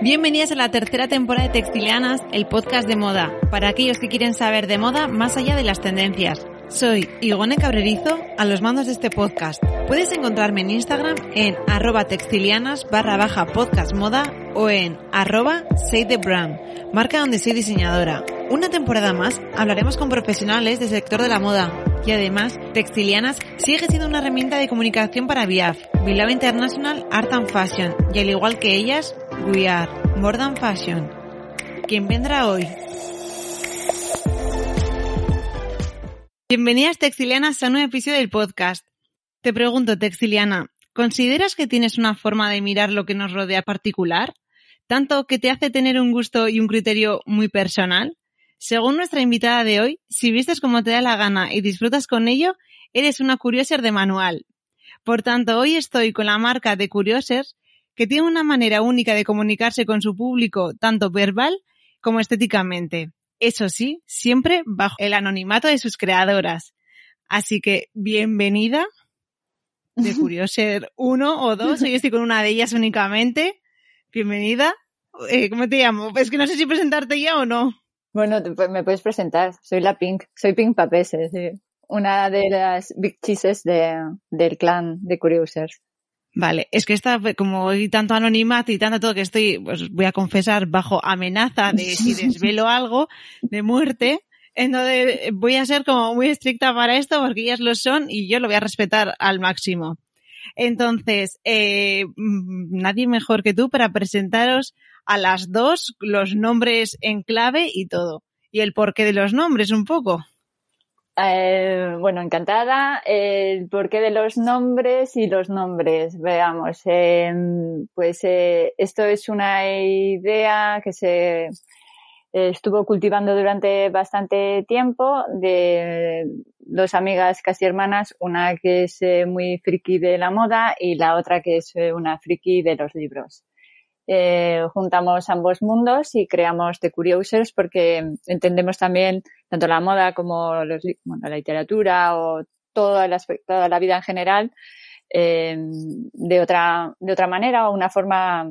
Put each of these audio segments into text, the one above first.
Bienvenidas a la tercera temporada de Textilianas, el podcast de moda, para aquellos que quieren saber de moda más allá de las tendencias. Soy Igone Cabrerizo, a los mandos de este podcast. Puedes encontrarme en Instagram en arroba textilianas barra baja podcast moda o en arroba say the brand, marca donde soy diseñadora. Una temporada más hablaremos con profesionales del sector de la moda y además Textilianas sigue siendo una herramienta de comunicación para VIAF, Bilbao International Art and Fashion y al igual que ellas, We Are More Than Fashion. ¿Quién vendrá hoy? Bienvenidas Textilianas a un nuevo episodio del podcast. Te pregunto, Textiliana, ¿consideras que tienes una forma de mirar lo que nos rodea particular? Tanto que te hace tener un gusto y un criterio muy personal. Según nuestra invitada de hoy, si vistes como te da la gana y disfrutas con ello, eres una curioser de manual. Por tanto, hoy estoy con la marca de Curiosers, que tiene una manera única de comunicarse con su público, tanto verbal como estéticamente. Eso sí, siempre bajo el anonimato de sus creadoras. Así que bienvenida de Curioser 1 o 2. Hoy estoy con una de ellas únicamente. Bienvenida. Eh, ¿Cómo te llamo? Es que no sé si presentarte ya o no. Bueno, me puedes presentar. Soy la Pink. Soy Pink Papese, sí. Una de las big cheeses de, del clan de Curiosers. Vale, es que está como hay tanto anonimato y tanto todo que estoy, pues voy a confesar, bajo amenaza de si desvelo algo de muerte. Entonces voy a ser como muy estricta para esto porque ellas lo son y yo lo voy a respetar al máximo. Entonces, eh, mm, nadie mejor que tú para presentaros a las dos los nombres en clave y todo. Y el porqué de los nombres un poco. Eh, bueno, encantada. El porqué de los nombres y los nombres. Veamos, eh, pues eh, esto es una idea que se estuvo cultivando durante bastante tiempo de dos amigas casi hermanas, una que es muy friki de la moda y la otra que es una friki de los libros. Eh, juntamos ambos mundos y creamos The Curiosers porque entendemos también tanto la moda como los, la literatura o toda la, toda la vida en general eh, de otra de otra manera o una forma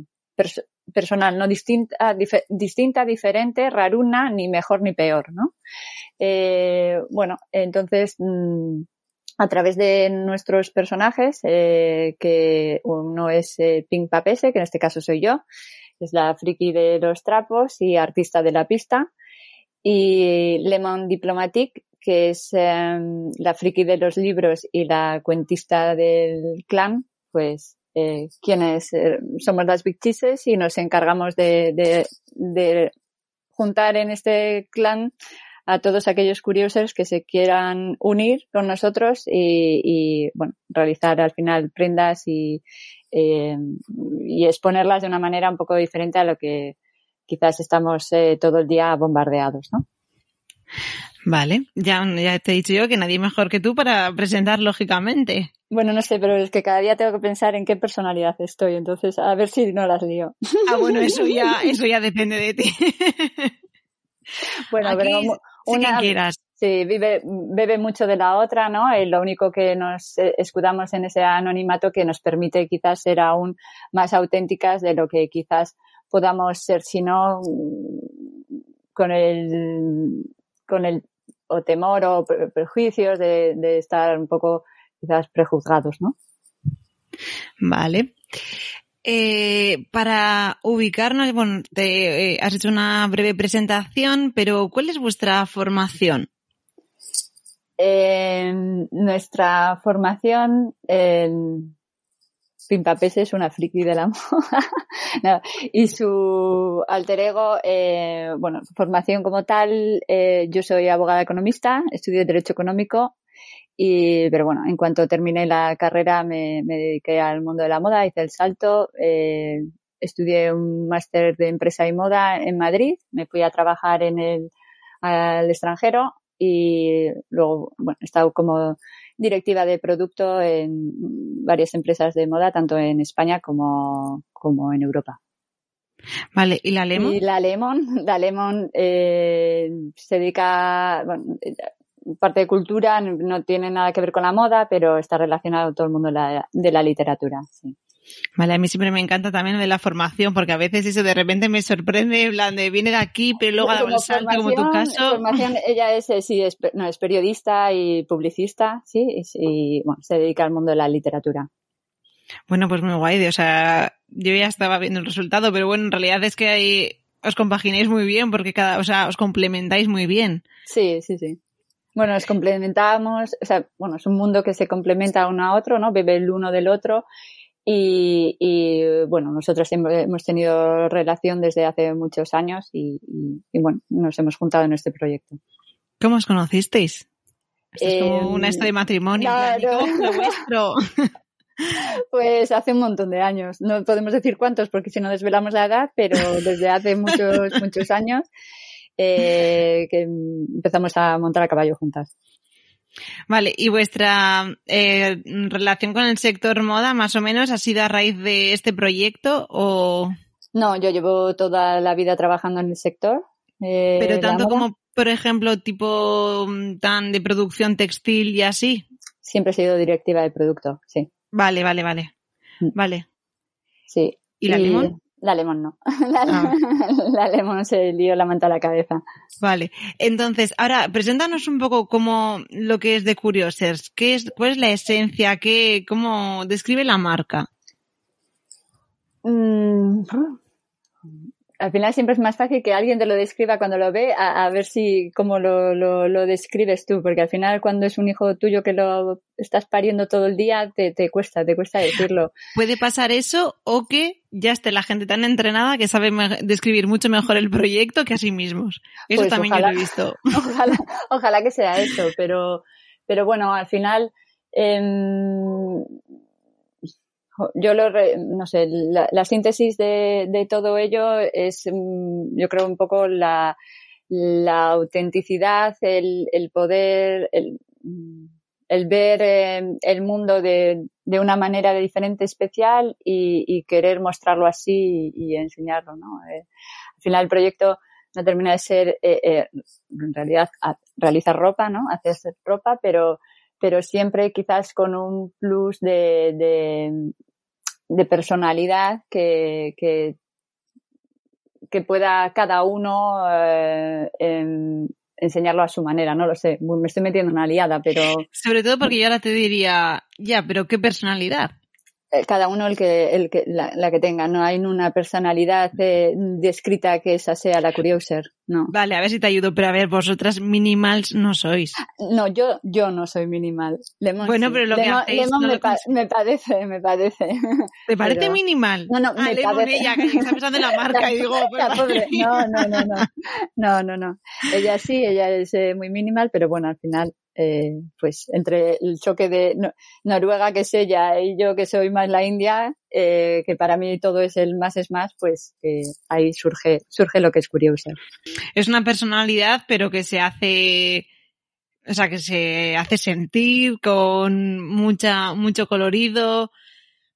personal no distinta distinta diferente raruna ni mejor ni peor no eh, bueno entonces mm, a través de nuestros personajes, eh, que uno es eh, Pink Papese, que en este caso soy yo, es la friki de los trapos y artista de la pista, y Lemon Diplomatic, que es em, la friki de los libros y la cuentista del clan, pues eh, quienes somos las Big Cheeses y nos encargamos de juntar en este clan a todos aquellos curiosos que se quieran unir con nosotros y, bueno, realizar al final prendas y, eh, y exponerlas de una manera un poco diferente a lo que quizás estamos eh, todo el día bombardeados, ¿no? Vale, ya, ya te he dicho yo que nadie mejor que tú para presentar lógicamente. Bueno, no sé, pero es que cada día tengo que pensar en qué personalidad estoy, entonces a ver si no las lío. Ah, bueno, eso ya, eso ya depende de ti. bueno, pero una, quieras. Sí, vive, bebe mucho de la otra, ¿no? Y lo único que nos eh, escudamos en ese anonimato que nos permite quizás ser aún más auténticas de lo que quizás podamos ser, si no, con el, con el o temor o prejuicios de, de estar un poco quizás prejuzgados, ¿no? Vale. Eh, para ubicarnos, bueno, te, eh, has hecho una breve presentación, pero ¿cuál es vuestra formación? Eh, nuestra formación en Pimpapese es una friki de la moda. Y su alter ego, eh, bueno, formación como tal, eh, yo soy abogada economista, estudié Derecho Económico y, pero bueno, en cuanto terminé la carrera me, me dediqué al mundo de la moda, hice el salto, eh, estudié un máster de empresa y moda en Madrid, me fui a trabajar en el, al extranjero y luego, bueno, he estado como directiva de producto en varias empresas de moda, tanto en España como, como en Europa. Vale, ¿y la Lemon? Y la Lemon, la Lemon eh, se dedica, bueno, parte de cultura, no tiene nada que ver con la moda, pero está relacionado con todo el mundo de la, de la literatura. Sí. Vale, a mí siempre me encanta también de la formación, porque a veces eso de repente me sorprende, en plan de viene de aquí, pero luego da el salto, como tu caso. Formación, ella es, eh, sí, es, no, es periodista y publicista, sí, y, bueno, se dedica al mundo de la literatura. Bueno, pues muy guay, o sea, yo ya estaba viendo el resultado, pero bueno, en realidad es que ahí os compaginéis muy bien, porque cada, o sea, os complementáis muy bien. Sí, sí, sí. Bueno, nos complementamos, o sea, bueno, es un mundo que se complementa uno a otro, ¿no? Bebe el uno del otro y, bueno, nosotros hemos tenido relación desde hace muchos años y, bueno, nos hemos juntado en este proyecto. ¿Cómo os conocisteis? es como una historia de matrimonio. Claro. vuestro? Pues hace un montón de años. No podemos decir cuántos porque si no desvelamos la edad, pero desde hace muchos, muchos años eh, que empezamos a montar a caballo juntas. Vale, ¿y vuestra eh, relación con el sector moda más o menos ha sido a raíz de este proyecto o...? No, yo llevo toda la vida trabajando en el sector. Eh, Pero tanto como, por ejemplo, tipo mm, tan de producción textil y así. Siempre he sido directiva de producto, sí. Vale, vale, vale. Mm. Vale. Sí. ¿Y la limón? La lemon no. Ah. La, lemon se lió la manta a la cabeza. Vale. Entonces, ahora, preséntanos un poco cómo lo que es de Curiosers. ¿Qué es, ¿Cuál es la esencia? ¿Qué, ¿Cómo describe la marca? Mm, al final siempre es más fácil que alguien te lo describa cuando lo ve a, ver si cómo lo, lo, describes tú, porque al final cuando es un hijo tuyo que lo estás pariendo todo el día te, te cuesta, te cuesta decirlo. Puede pasar eso o que ya esté la gente tan entrenada que sabe describir mucho mejor el proyecto que a sí mismos. Eso pues también yo lo he visto. Ojalá, ojalá que sea eso, pero, pero bueno, al final eh, yo lo, no sé, la, síntesis de, de, todo ello es, mm, yo creo, un poco la, la autenticidad, el, el poder, el, el ver eh, el mundo de, de, una manera diferente, especial y, querer mostrarlo así y, enseñarlo, ¿no? Eh, al final el proyecto no termina de ser, eh, en realidad, realizar ropa, ¿no? Hacer ropa, pero pero siempre quizás con un plus de, de, personalidad que, que, pueda cada uno eh, enseñarlo a su manera, no lo sé, me estoy metiendo en una liada, pero... Sobre todo porque yo ahora te diría, ya, pero ¿qué personalidad? Eh, cada uno el que, el que la, que tenga. No hay una personalidad eh, descrita que esa sea la Curiouser. No. Vale, a ver si te ayudo, pero a ver, vosotras minimals no sois. No, yo, yo no soy minimal. bueno, pero lo que hacéis, me, parece, me parece. ¿Te parece minimal? No, no, ah, me parece. ella, que está pensando en la marca y digo, no, no, no, no, no, no, no. Ella sí, ella es eh, muy minimal, pero bueno, al final eh, pues entre el choque de Noruega, que es ella, y yo, que soy más la India, eh, que para mí todo es el más es más, pues eh, ahí surge, surge lo que es curioso. Es una personalidad, pero que se hace, o sea, que se hace sentir con mucha, mucho colorido,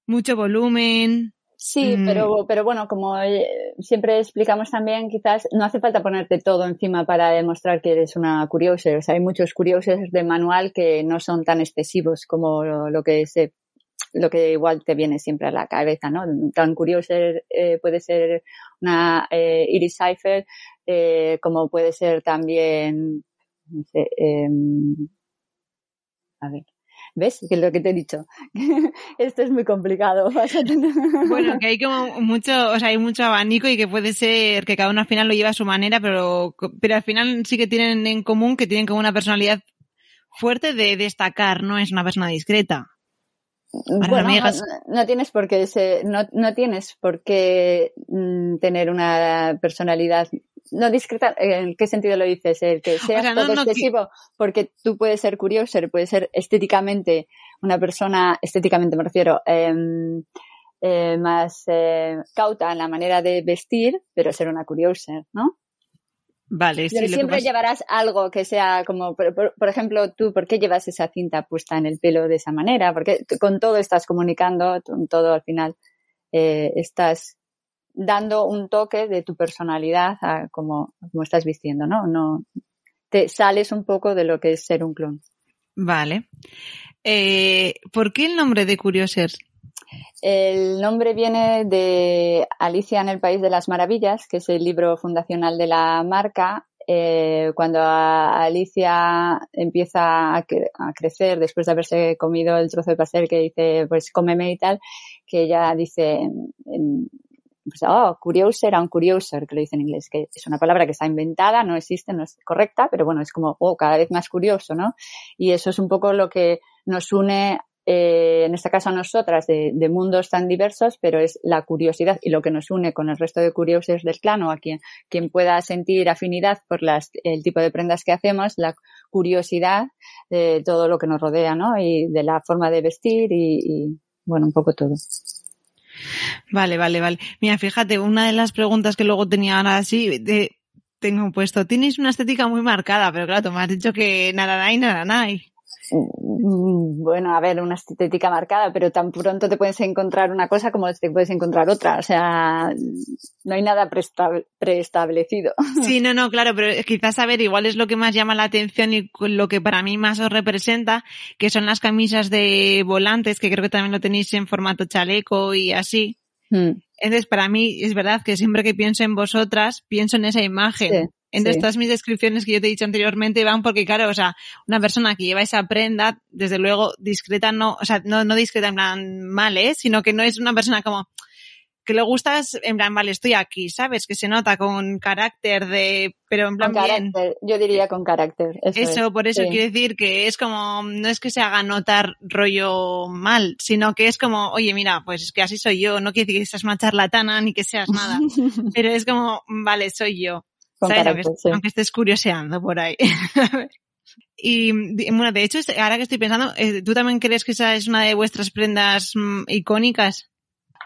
mucho volumen. Sí, mm. pero, pero bueno, como eh, siempre explicamos también, quizás no hace falta ponerte todo encima para demostrar que eres una curiosa. O sea, hay muchos curiosos de manual que no son tan excesivos como lo, que se lo que igual te viene siempre a la cabeza, ¿no? Tan curioso eh, puede ser una eh, Iris Cipher, eh, como puede ser también, no sé, em, a ver, ¿Ves? Que es lo que te he dicho. Esto es muy complicado. bueno, que hay como mucho, o sea, hay mucho abanico y que puede ser que cada uno al final lo lleva a su manera, pero, pero al final sí que tienen en común que tienen como una personalidad fuerte de destacar, no es una persona discreta. Bueno, no, tienes por qué no, no tienes por qué mm, tener una personalidad no discreta, ¿en qué sentido lo dices? El que sea todo excesivo, porque tú puedes ser curioso, puedes ser estéticamente una persona, estéticamente me refiero, em, eh, más eh, cauta en la manera de vestir, pero ser una curiosa, ¿no? Vale, sí, siempre llevarás algo que sea como, por, ejemplo, tú, ¿por qué llevas esa cinta puesta en el pelo de esa manera? Porque con todo estás comunicando, con todo al final eh, estás dando un toque de tu personalidad a como, como estás vistiendo, ¿no? No te sales un poco de lo que es ser un clon. Vale. Eh, ¿Por qué el nombre de Curiosers? El nombre viene de Alicia en el País de las Maravillas, que es el libro fundacional de la marca. Eh, cuando Alicia empieza a, crecer después de haberse comido el trozo de pastel que dice, pues cómeme y tal, que ella dice, pues, oh, curioser, un curioser, que lo dice en inglés, que es una palabra que está inventada, no existe, no es correcta, pero bueno, es como, oh, cada vez más curioso, ¿no? Y eso es un poco lo que nos une eh, en este caso a nosotras, de, mundos tan diversos, pero es la curiosidad y lo que nos une con el resto de curiosos del clan o a quien, quien pueda sentir afinidad por las, el tipo de prendas que hacemos, la curiosidad de todo lo que nos rodea, ¿no? Y de la forma de vestir y, bueno, un poco todo. Vale, vale, vale. Mira, fíjate, una de las preguntas que luego tenía ahora así, de, tengo puesto, tienes una estética muy marcada, pero claro, me has dicho que hay. Mm, bueno, a ver, una estética marcada, pero tan pronto te puedes encontrar una cosa como te puedes encontrar otra. O sea, no hay nada preestablecido. Sí, no, no, claro, pero quizás a ver, igual es lo que más llama la atención y lo que para mí más os representa, que son las camisas de volantes, que creo que también lo tenéis en formato chaleco y así. Hmm. Entonces, para mí es verdad que siempre que pienso en vosotras, pienso en esa imagen. Entonces, todas mis descripciones que yo te he dicho anteriormente van porque, claro, o sea, una persona que lleva esa prenda, desde luego, discreta no, o sea, no, no discreta en plan mal, ¿eh? Sino que no es una persona como, que le gustas en plan, vale, estoy aquí, ¿sabes? Que se nota con carácter de, pero en plan con carácter, yo diría con carácter. Eso, por eso quiero decir que es como, no es que se haga notar rollo mal, sino que es como, oye, mira, pues es que así soy yo, no quiere decir que seas una charlatana ni que seas nada, pero es como, vale, soy yo. Aunque, estés curioseando por ahí. y bueno, de hecho, ahora que estoy pensando, eh, ¿tú también crees que esa es una de vuestras prendas mm, icónicas?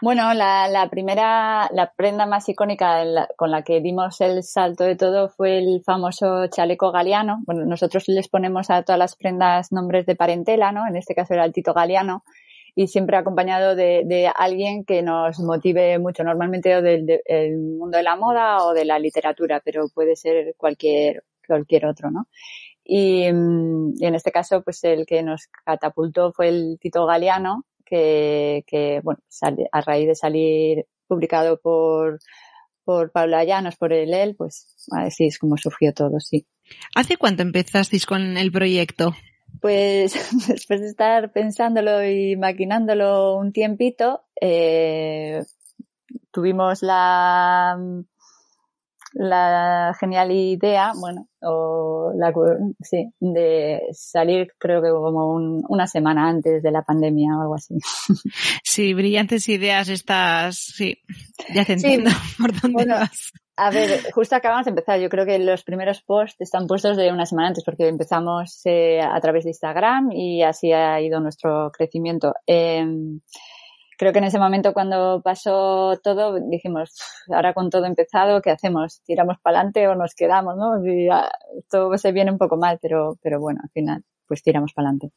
Bueno, la, primera, la prenda más icónica con la que dimos el salto de todo fue el famoso chaleco galeano. Bueno, nosotros les ponemos a todas las prendas nombres de parentela, ¿no? En este caso era el Tito Galeano y siempre acompañado de, alguien que nos motive mucho, normalmente del, mundo de la moda o de la literatura, pero puede ser cualquier, cualquier otro, ¿no? Y, mm, en este caso, pues el que nos catapultó fue el Tito Galeano, que, que bueno, a raíz de salir publicado por, por Paula Llanos, por el él, pues así es como surgió todo, sí. ¿Hace cuánto empezasteis con el proyecto? Pues después de estar pensándolo y maquinándolo un tiempito, eh, tuvimos la, la genial idea, bueno, o la, sí, de salir creo que como una semana antes de la pandemia o algo así. Sí, brillantes ideas estas, sí, ya te entiendo por dónde vas. A ver, justo acabamos de empezar. Yo creo que los primeros posts están puestos de una semana antes porque empezamos eh, a través de Instagram y así ha ido nuestro crecimiento. Em, creo que en ese momento cuando pasó todo dijimos, ahora con todo empezado, ¿qué hacemos? ¿Tiramos para adelante o nos quedamos? ¿no? Y, todo se viene un poco mal, pero, pero bueno, al final pues tiramos para adelante.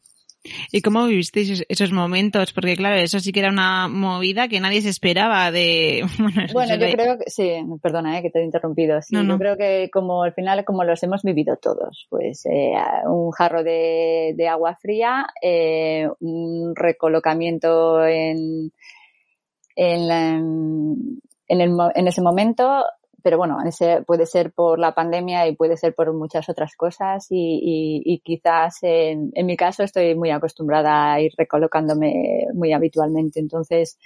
¿Y cómo vivisteis esos momentos? Porque claro, eso sí que era una movida que nadie se esperaba de... Bueno, yo creo que, sí, perdona eh, que te he interrumpido. Sí, Yo creo que como al final, como los hemos vivido todos, pues eh, un jarro de, agua fría, eh, un recolocamiento en, en, en, el, en ese momento, pero bueno, ese puede ser por la pandemia y puede ser por muchas otras cosas y, quizás en, en, mi caso estoy muy acostumbrada a ir recolocándome muy habitualmente. Entonces,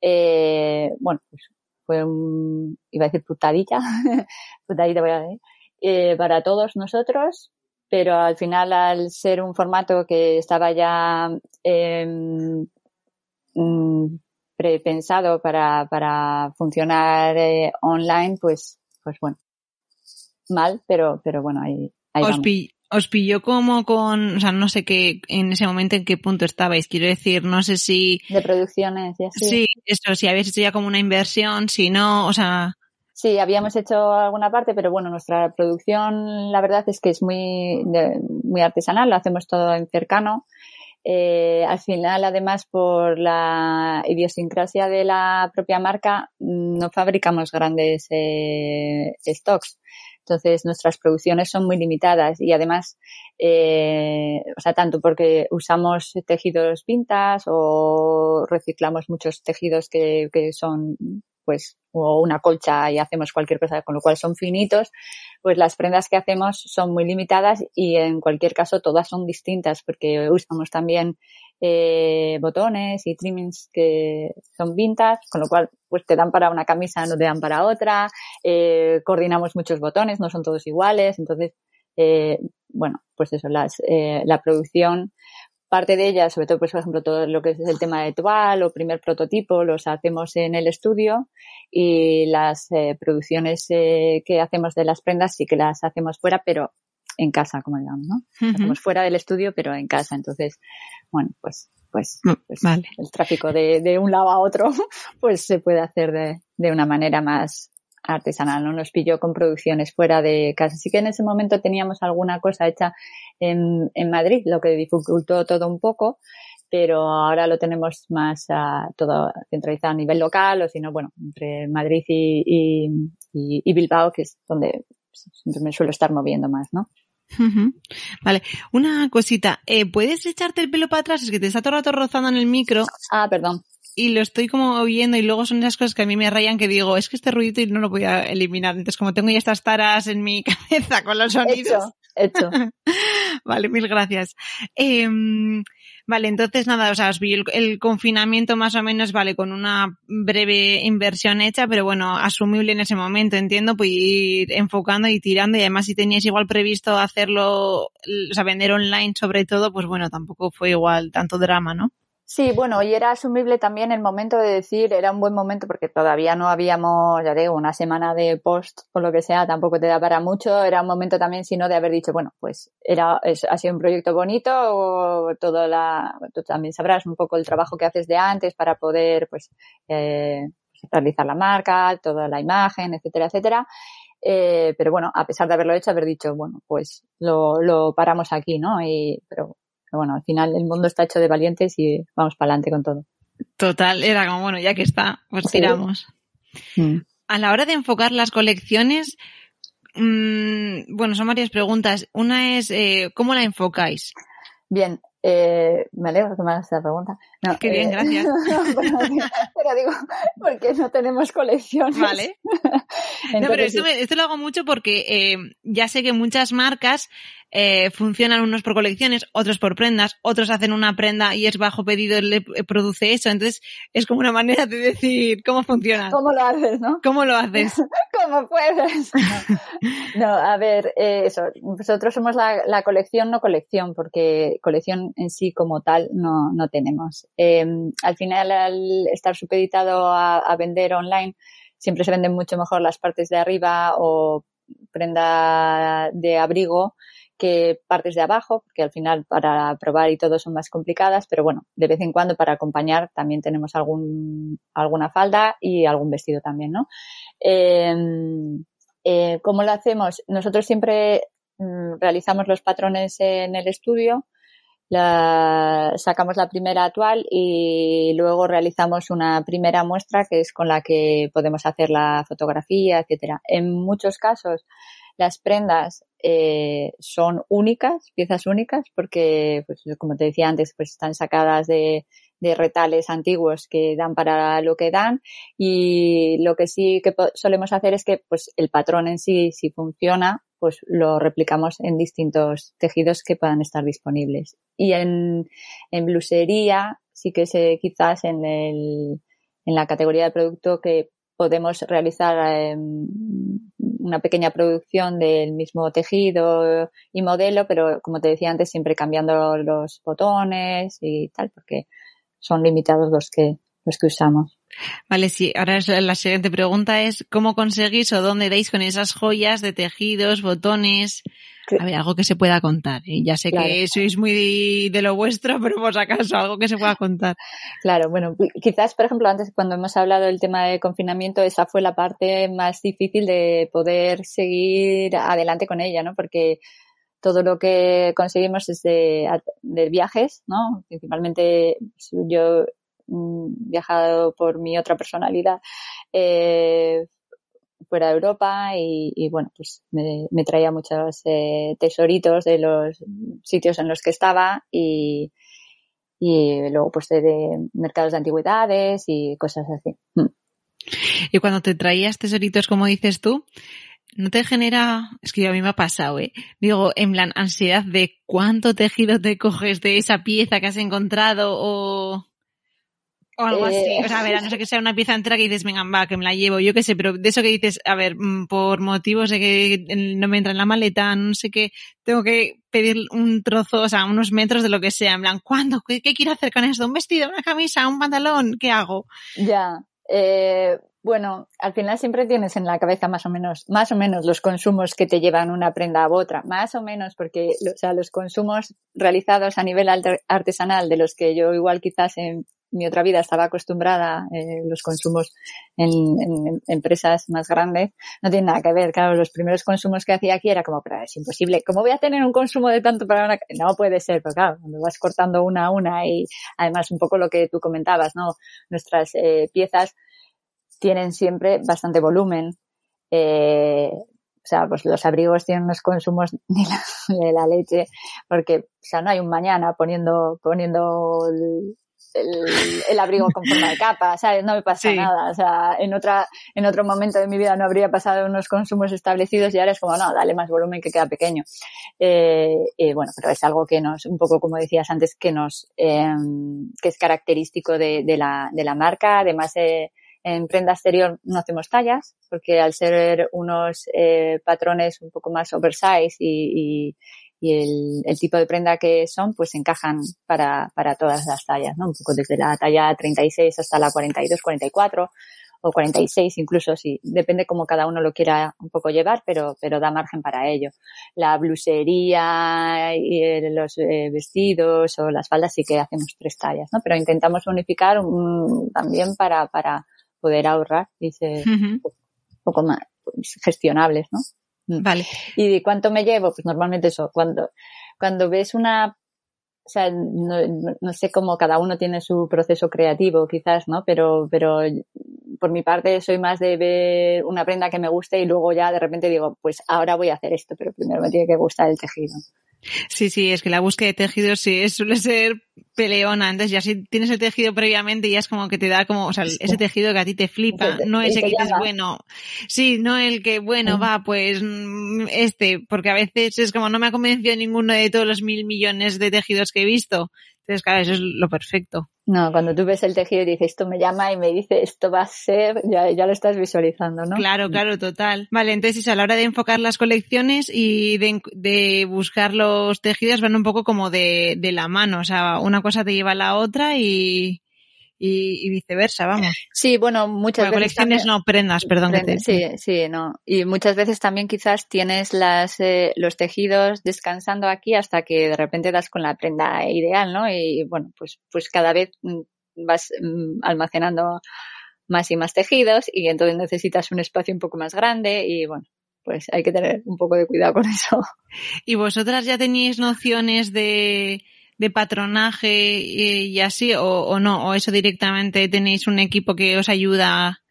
eh, bueno, pues fue un, iba a decir putadilla, putadilla voy a decir, eh, para todos nosotros, pero al final al ser un formato que estaba ya eh, prepensado para, para funcionar eh, online, pues, pues bueno, mal, pero, pero bueno, ahí, ahí os, pilló como con, o sea, no sé qué, en ese momento en qué punto estabais, quiero decir, no sé si... De producciones y así. Sí, eso, si habéis hecho ya como una inversión, si no, o sea... Sí, habíamos hecho alguna parte, pero bueno, nuestra producción, la verdad es que es muy, muy artesanal, lo hacemos todo en cercano eh, al final, además, por la idiosincrasia de la propia marca, no fabricamos grandes eh, stocks. Entonces, nuestras producciones son muy limitadas y además, eh, o sea, tanto porque usamos tejidos pintas o reciclamos muchos tejidos que, que son pues o una colcha y hacemos cualquier cosa, con lo cual son finitos, pues las prendas que hacemos son muy limitadas y en cualquier caso todas son distintas porque usamos también eh, botones y trimmings que son vintage, con lo cual pues te dan para una camisa, no te dan para otra, eh, coordinamos muchos botones, no son todos iguales, entonces, eh, bueno, pues eso, las, eh, la producción parte de ellas, sobre todo, pues, por ejemplo, todo lo que es el tema de toal o primer prototipo, los hacemos en el estudio y las eh, producciones eh, que hacemos de las prendas sí que las hacemos fuera, pero en casa, como digamos, ¿no? Hacemos fuera del estudio, pero en casa. Entonces, bueno, pues, pues, mm, pues el tráfico de, de, un lado a otro, pues se puede hacer de, de una manera más, artesanal, no nos pilló con producciones fuera de casa. Sí que en ese momento teníamos alguna cosa hecha en, en Madrid, lo que dificultó todo un poco, pero ahora lo tenemos más uh, todo centralizado a nivel local, o si no, bueno, entre Madrid y, y, y, Bilbao, que es donde me suelo estar moviendo más, ¿no? Vale, una cosita, eh, ¿puedes echarte el pelo para atrás? Es que te está todo el rato rozando en el micro. Ah, perdón y lo estoy como oyendo y luego son esas cosas que a mí me rayan que digo, es que este ruidito y no lo voy a eliminar. Entonces, como tengo ya estas taras en mi cabeza con los sonidos. Hecho, hecho. vale, mil gracias. Eh, vale, entonces nada, o sea, el, el, confinamiento más o menos, vale, con una breve inversión hecha, pero bueno, asumible en ese momento, entiendo, pues ir enfocando y tirando y además si teníais igual previsto hacerlo, o sea, vender online sobre todo, pues bueno, tampoco fue igual tanto drama, ¿no? Sí, bueno, y era asumible también el momento de decir, era un buen momento porque todavía no habíamos, ya digo, una semana de post o lo que sea, tampoco te da para mucho, era un momento también sino de haber dicho, bueno, pues era, ha sido un proyecto bonito, o todo la, tú también sabrás un poco el trabajo que haces de antes para poder, pues, eh, realizar la marca, toda la imagen, etcétera, etcétera. Eh, pero bueno, a pesar de haberlo hecho, haber dicho, bueno, pues lo, lo paramos aquí, ¿no? Y, pero bueno, al final el mundo está hecho de valientes y vamos para adelante con todo. Total, era como, bueno, ya que está, pues tiramos. Mm. A la hora de enfocar las colecciones, mmm, bueno, son varias preguntas. Una es, eh, ¿cómo la enfocáis? Bien, eh, me alegro que me hagas esta pregunta. No, Qué bien, eh, gracias. pero, pero, digo, porque no tenemos colecciones. Vale. Entonces, no, pero esto, me, esto, lo hago mucho porque eh, ya sé que muchas marcas eh, funcionan unos por colecciones, otros por prendas, otros hacen una prenda y es bajo pedido, le produce eso. Entonces es como una manera de decir cómo funciona. ¿Cómo lo haces, no? ¿Cómo lo haces? ¿Cómo puedes? No, a ver, eh, eso. Nosotros somos la, la, colección, no colección, porque colección en sí como tal no, no tenemos. Eh, al final, al estar supeditado a, a vender online, siempre se venden mucho mejor las partes de arriba o prenda de abrigo partes de abajo, porque al final para probar y todo son más complicadas, pero bueno, de vez en cuando para acompañar también tenemos algún, alguna falda y algún vestido también, ¿no? Eh, eh, ¿Cómo lo hacemos? Nosotros siempre mm, realizamos los patrones en el estudio, la, sacamos la primera actual y luego realizamos una primera muestra que es con la que podemos hacer la fotografía, etcétera. En muchos casos las prendas eh, son únicas, piezas únicas, porque, pues, como te decía antes, pues están sacadas de, de retales antiguos que dan para lo que dan y lo que sí que solemos hacer es que pues el patrón en sí si funciona pues lo replicamos en distintos tejidos que puedan estar disponibles y en, en blusería sí que sé quizás en el en la categoría de producto que podemos realizar eh, una pequeña producción del mismo tejido y modelo, pero como te decía antes, siempre cambiando los botones y tal, porque son limitados los que, los que usamos. Vale, sí. Ahora la siguiente pregunta es ¿cómo conseguís o dónde dais con esas joyas de tejidos, botones? A ver, algo que se pueda contar. ¿eh? Ya sé claro. que sois muy de lo vuestro, pero por si acaso, algo que se pueda contar. Claro, bueno, quizás, por ejemplo, antes cuando hemos hablado del tema de confinamiento, esa fue la parte más difícil de poder seguir adelante con ella, ¿no? Porque todo lo que conseguimos es de, de viajes, ¿no? Principalmente yo mm, viajado por mi otra personalidad eh, fuera de Europa y, bueno, pues me, traía muchos eh, tesoritos de los sitios en los que estaba y, y luego pues de, mercados de antigüedades y cosas así. Mm. Y cuando te traías tesoritos, como dices tú, ¿no te genera, es que a mí me ha pasado, eh? Digo, en plan, ansiedad de cuánto tejido te coges de esa pieza que has encontrado o... O algo así. Eh, o sea, a ver, a no ser que sea una pieza entera que dices, venga, va, que me la llevo, yo qué sé, pero de eso que dices, a ver, mm, por motivos de que no me entra en la maleta, no sé qué, tengo que pedir un trozo, o sea, unos metros de lo que sea, en plan, ¿cuándo? ¿Qué, quiero hacer con esto? ¿Un vestido, una camisa, un pantalón? ¿Qué hago? Ya. Eh, bueno, al final siempre tienes en la cabeza más o menos, más o menos los consumos que te llevan una prenda a otra, más o menos porque, o sea, los consumos realizados a nivel artesanal de los que yo igual quizás en mi otra vida estaba acostumbrada eh, los consumos en, empresas más grandes, no tiene nada que ver. Claro, los primeros consumos que hacía aquí era como, pero es imposible. ¿Cómo voy a tener un consumo de tanto para una? No puede ser, pero claro, cuando vas cortando una a una y además un poco lo que tú comentabas, ¿no? Nuestras eh, piezas tienen siempre bastante volumen. Eh, o sea, pues los abrigos tienen unos consumos de de la, leche, porque, o sea, no hay un mañana poniendo, poniendo el, el, abrigo con forma de capa, ¿sabes? No me pasa nada. O sea, en otra, en otro momento de mi vida no habría pasado unos consumos establecidos y ahora es como, no, dale más volumen que queda pequeño. Eh, bueno, pero es algo que nos, un poco como decías antes, que nos, eh, que es característico de, de, la, de la marca. Además, eh, en prenda exterior no hacemos tallas, porque al ser unos eh, patrones un poco más oversize y, y y el, el, tipo de prenda que son, pues encajan para, para todas las tallas, ¿no? Un poco desde la talla 36 hasta la 42, 44 o 46 incluso, si depende cómo cada uno lo quiera un poco llevar, pero, pero da margen para ello. La blusería y eh, los eh, vestidos o las faldas sí que hacemos tres tallas, ¿no? Pero intentamos unificar un, también para, para poder ahorrar y ser un poco más pues, gestionables, ¿no? Mm. Vale. ¿Y de cuánto me llevo? Pues normalmente eso, cuando, cuando ves una, o sea, no, no, sé cómo cada uno tiene su proceso creativo, quizás, ¿no? Pero, pero por mi parte soy más de ver una prenda que me guste y luego ya de repente digo, pues ahora voy a hacer esto, pero primero me tiene que gustar el tejido. Sí, sí, es que la búsqueda de tejidos sí suele ser peleona. Entonces ya si tienes el tejido previamente ya es como que te da como, o sea, ese tejido que a ti te flipa, no ese que dices, bueno, sí, no el que, bueno, va, pues mm, este, porque a veces es como no me ha convencido ninguno de todos los mil millones de tejidos que he visto. Entonces, claro, eso es lo perfecto. No, cuando tú ves el tejido y dices, esto me llama y me dice, esto va a ser, ya, ya lo estás visualizando, ¿no? Claro, claro, total. Vale, entonces a la hora de enfocar las colecciones y de, de buscar los tejidos van un poco como de, de la mano, o sea, una cosa te lleva a la otra y, y, viceversa, vamos. Sí, bueno, muchas veces. Colecciones no, prendas, perdón. Sí, sí, no. Y muchas veces también quizás tienes las, eh, los tejidos descansando aquí hasta que de repente das con la prenda ideal, ¿no? Y bueno, pues, pues cada vez mm, vas mm, almacenando más y más tejidos y entonces necesitas un espacio un poco más grande y bueno, pues hay que tener un poco de cuidado con eso. ¿Y vosotras ya tenéis nociones de, de patronaje y, así o, o, no? ¿O eso directamente tenéis un equipo que os ayuda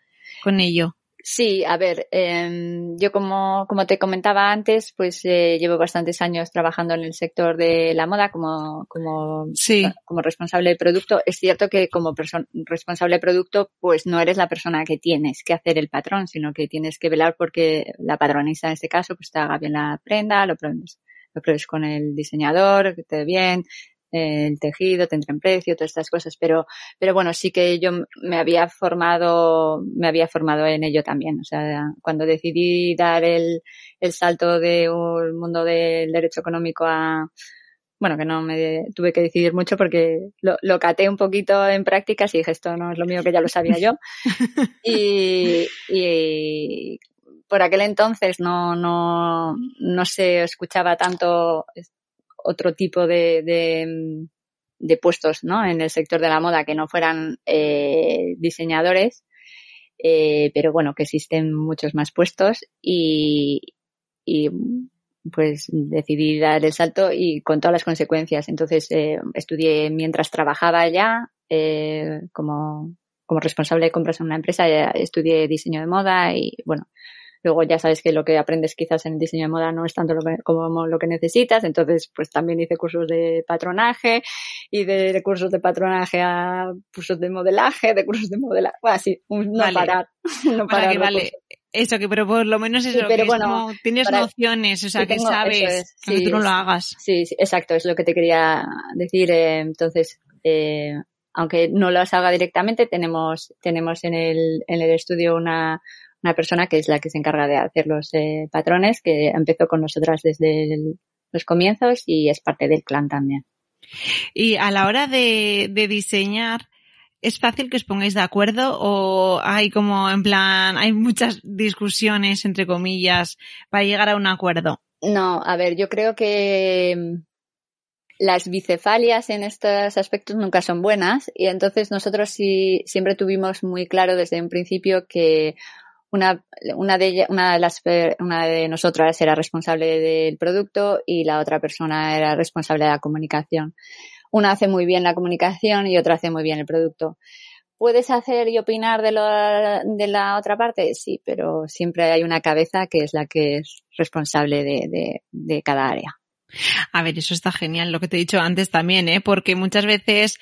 con ello? Sí, a ver, eh, yo como, como te comentaba antes, pues eh, llevo bastantes años trabajando en el sector de la moda como, como, sí. como responsable de producto. Es cierto que como responsable de producto, pues no eres la persona que tienes que hacer el patrón, sino que tienes que velar porque la padronista en este caso pues te haga bien la prenda, lo pruebes, lo pruebes con el diseñador, que te dé bien, el tejido, tendrá en precio, todas estas cosas, pero, pero bueno, sí que yo me había formado, me había formado en ello también. O sea, cuando decidí dar el, el salto de un mundo del derecho económico a, bueno, que no me tuve que decidir mucho porque lo, lo caté un poquito en prácticas y dije, esto no es lo mío que ya lo sabía yo. y, y por aquel entonces no, no, no se escuchaba tanto otro tipo de, de, puestos ¿no? en el sector de la moda que no fueran eh, diseñadores, eh, pero bueno, que existen muchos más puestos y, y pues decidí dar el salto y con todas las consecuencias. Entonces eh, estudié mientras trabajaba allá eh, como, como responsable de compras en una empresa, estudié diseño de moda y bueno, Luego ya sabes que lo que aprendes quizás en el diseño de moda no es tanto lo como lo que necesitas, entonces pues también hice cursos de patronaje y de cursos de patronaje a cursos de modelaje, de cursos de modelaje, bueno, así, no parar. no parar vale. Eso, que pero por lo menos es que bueno, tienes nociones, o sea, que sabes, que tú no lo hagas. Sí, sí, exacto, es lo que te quería decir. Eh, entonces, eh, aunque no lo haga directamente, tenemos, tenemos en el, en el estudio una, una persona que es la que se encarga de hacer los eh, patrones, que empezó con nosotras desde los comienzos y es parte del clan también. Y a la hora de, diseñar, ¿es fácil que os pongáis de acuerdo o hay como en plan, hay muchas discusiones, entre comillas, para llegar a un acuerdo? No, a ver, yo creo que mm, las bicefalias en estos aspectos nunca son buenas y entonces nosotros sí siempre tuvimos muy claro desde un principio que una, una de una de las, una de nosotras era responsable del producto y la otra persona era responsable de la comunicación. Una hace muy bien la comunicación y otra hace muy bien el producto. ¿Puedes hacer y opinar de, lo, de la otra parte? Sí, pero siempre hay una cabeza que es la que es responsable de, de, de cada área. A ver, eso está genial, lo que te he dicho antes también, ¿eh? Porque muchas veces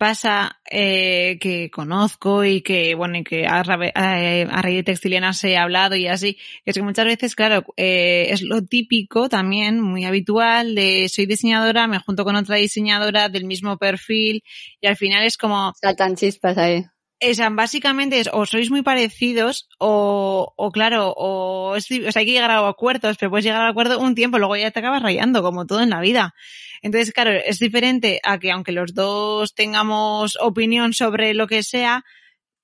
pasa eh, que conozco y que, bueno, y que a, a, raíz de Textiliana se ha hablado y así, es que muchas veces, claro, eh, es lo típico también, muy habitual, de soy diseñadora, me junto con otra diseñadora del mismo perfil y al final es como... Saltan chispas ahí. Esa, básicamente es o sois muy parecidos o, o claro, o, es, o sea, hay que llegar a acuerdos, pero puedes llegar a acuerdo un tiempo, luego ya te acabas rayando, como todo en la vida. Entonces, claro, es diferente a que aunque los dos tengamos opinión sobre lo que sea,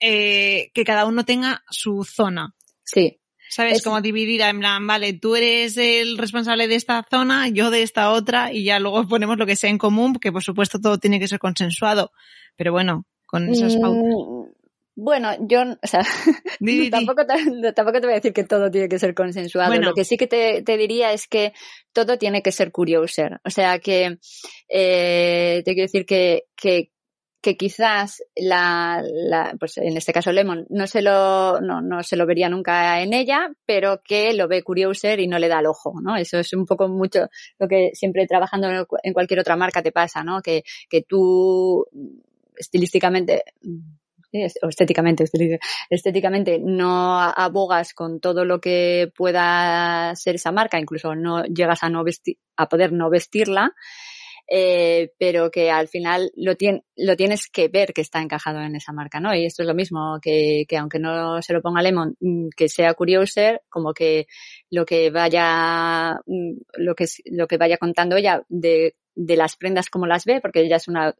eh, que cada uno tenga su zona. Sí. ¿Sabes? Como dividida en plan, vale, tú eres el responsable de esta zona, yo de esta otra, y ya luego ponemos lo que sea en común, que por supuesto todo tiene que ser consensuado. Pero bueno, con esas mm, pautas. Bueno, yo, o sea, tampoco, te, tampoco te voy a decir que todo tiene que ser consensuado. Lo que sí que te, te, diría es que todo tiene que ser curioser. O sea, que eh, te quiero decir que, que, que quizás la, la, pues en este caso Lemon no se lo, no, no se lo vería nunca en ella, pero que lo ve curioser y no le da el ojo, ¿no? Eso es un poco mucho lo que siempre trabajando en cualquier otra marca te pasa, ¿no? Que, que tú estilísticamente o estéticamente, estéticamente no abogas con todo lo que pueda ser esa marca, incluso no llegas a no vestir, a poder no vestirla, eh, pero que al final lo, lo tienes que ver que está encajado en esa marca, ¿no? Y esto es lo mismo, que, que aunque no se lo ponga Lemon, mm, que sea Curioser, como que lo que vaya, mm, lo que, lo que vaya contando ella de de las prendas como las ve, porque ella es una,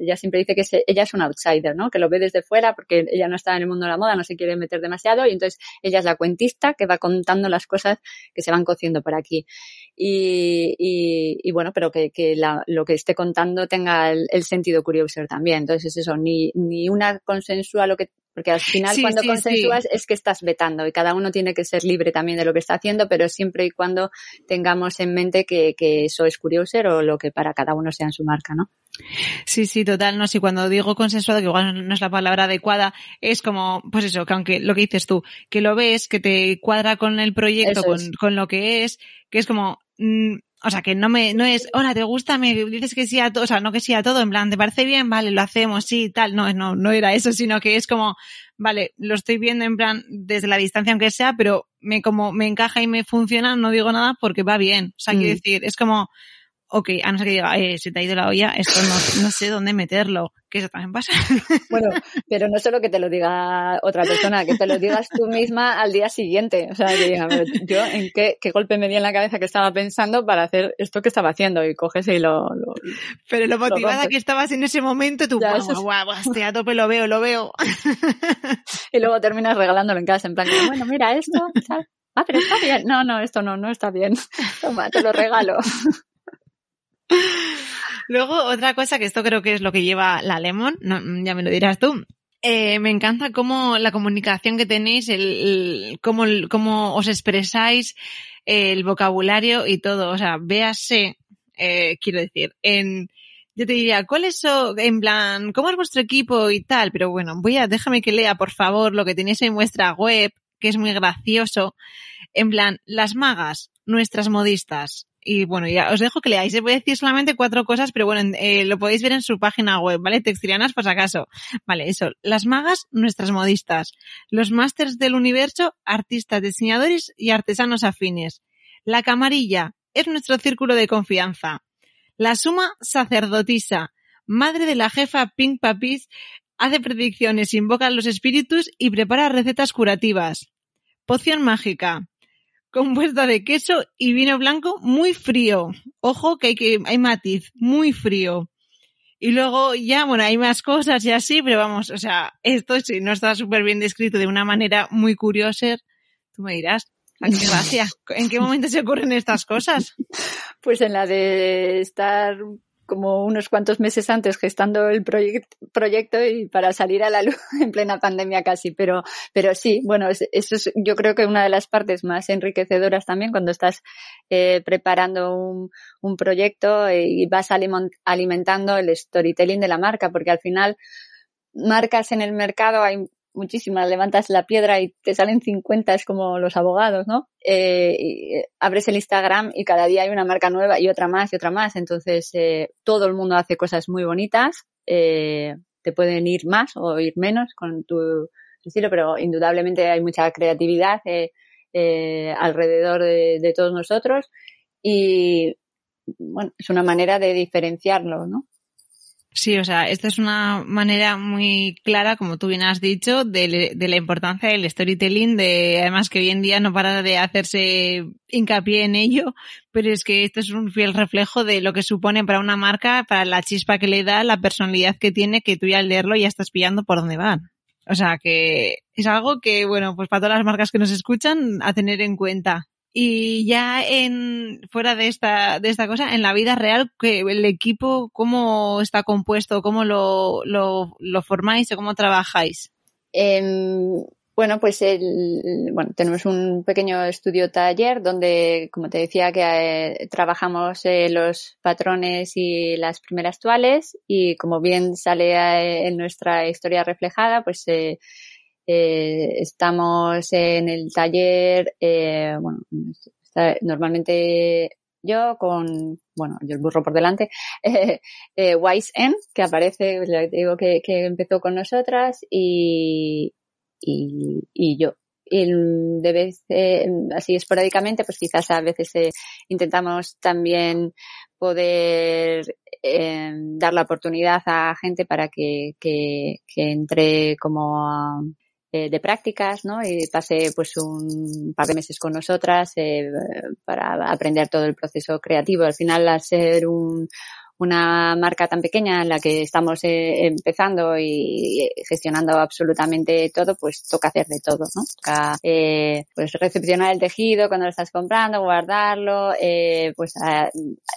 ella siempre dice que ella es una outsider, ¿no? Que lo ve desde fuera porque ella no está en el mundo de la moda, no se quiere meter demasiado y entonces ella es la cuentista que va contando las cosas que se van cociendo por aquí. Y, y, bueno, pero que, que la, lo que esté contando tenga el, sentido curioso también. Entonces es eso, ni, ni una consensua lo que porque al final cuando consensúas es que estás vetando y cada uno tiene que ser libre también de lo que está haciendo, pero siempre y cuando tengamos en mente que, que eso es curioso o lo que para cada uno sea en su marca, ¿no? Sí, sí, total, no, si cuando digo consensuado, que igual no es la palabra adecuada, es como, pues eso, que aunque lo que dices tú, que lo ves, que te cuadra con el proyecto, con, con, lo que es, que es como, mm, o sea, que no me, no es, hola, ¿te gusta? Me dices que sí a todo, o sea, no que sí a todo, en plan, ¿te parece bien? Vale, lo hacemos, sí, tal. No, no, no era eso, sino que es como, vale, lo estoy viendo en plan desde la distancia aunque sea, pero me como me encaja y me funciona, no digo nada porque va bien. O sea, quiero mm. decir, es como, ok, a no ser que diga, eh, se te ha ido la olla, esto no, no sé dónde meterlo, que eso también pasa. Bueno, pero no solo que te lo diga otra persona, que te lo digas tú misma al día siguiente. O sea, que diga, yo en qué, qué, golpe me di en la cabeza que estaba pensando para hacer esto que estaba haciendo y coges y lo... lo pero lo motivada que estabas en ese momento, tú, guau, guau, guau, este a tope lo veo, lo veo. y luego terminas regalándolo en casa, en plan, bueno, mira esto, Ah, pero está bien. No, no, esto no, no está bien. Toma, te lo regalo. Luego, otra cosa que esto creo que es lo que lleva la Lemon, ya me lo dirás tú, Eh, me encanta cómo la comunicación que tenéis, el, cómo, cómo, os expresáis, el vocabulario y todo. O sea, véase, eh, quiero decir, en, yo te diría, ¿cuál es eso, en plan, cómo es vuestro equipo y tal? Pero bueno, voy a, déjame que lea, por favor, lo que tenéis en vuestra web, que es muy gracioso. En plan, las magas, nuestras modistas, y bueno, ya os dejo que leáis. Voy a decir solamente cuatro cosas, pero bueno, eh, lo podéis ver en su página web, ¿vale? Textilianas, por si acaso. Vale, eso. Las magas, nuestras modistas. Los másters del universo, artistas, diseñadores y artesanos afines. La camarilla, es nuestro círculo de confianza. La suma, sacerdotisa. Madre de la jefa Pink Papis, hace predicciones, invoca a los espíritus y prepara recetas curativas. Poción mágica compuesta de queso y vino blanco muy frío. Ojo que hay, que, hay matiz, muy frío. Y luego ya, bueno, hay más cosas y así, pero vamos, o sea, esto sí, no está súper bien descrito de una manera muy curiosa. Tú me dirás, ¿a qué gracia? ¿En qué momento se ocurren estas cosas? Pues en la de estar como unos cuantos meses antes gestando el proyecto y para salir a la luz en plena pandemia casi. Pero, pero sí, bueno, eso es yo creo que una de las partes más enriquecedoras también cuando estás eh, preparando un, un proyecto y vas alimentando el storytelling de la marca, porque al final marcas en el mercado hay muchísimas, levantas la piedra y te salen 50, es como los abogados, ¿no? Eh, eh, abres el Instagram y cada día hay una marca nueva y otra más y otra más. Entonces, eh, todo el mundo hace cosas muy bonitas. Eh, te pueden ir más o ir menos con tu estilo, pero indudablemente hay mucha creatividad alrededor de, de todos nosotros y, bueno, es una manera de diferenciarlo, ¿no? Sí, o sea, esta es una manera muy clara, como tú bien has dicho, de, la importancia del storytelling, de además que hoy en día no para de hacerse hincapié en ello, pero es que esto es un fiel reflejo de lo que supone para una marca, para la chispa que le da, la personalidad que tiene, que tú ya al leerlo ya estás pillando por dónde van. O sea, que es algo que, bueno, pues para todas las marcas que nos escuchan, a tener en cuenta. Y ya en, fuera de esta, de esta cosa, en la vida real, que el equipo, ¿cómo está compuesto? ¿Cómo lo, lo, formáis o cómo trabajáis? Eh, bueno, pues el, bueno, tenemos un pequeño estudio taller donde, como te decía, que eh, trabajamos eh, los patrones y las primeras tuales y como bien sale eh, en nuestra historia reflejada, pues eh, estamos en el taller, eh, bueno, normalmente yo con, bueno, yo el burro por delante, eh, eh, Wise N, que aparece, le digo que, que empezó con nosotras y, y, y yo. Y de vez, eh, así esporádicamente, pues quizás a veces eh, intentamos también poder eh, dar la oportunidad a gente para que, que, que entre como a, eh, de prácticas, ¿no? Y pasé pues un par de meses con nosotras eh, para aprender todo el proceso creativo. Al final, al ser un, una marca tan pequeña en la que estamos eh, empezando y, gestionando absolutamente todo, pues toca hacer de todo, ¿no? Toca, eh, pues recepcionar el tejido cuando lo estás comprando, guardarlo, eh, pues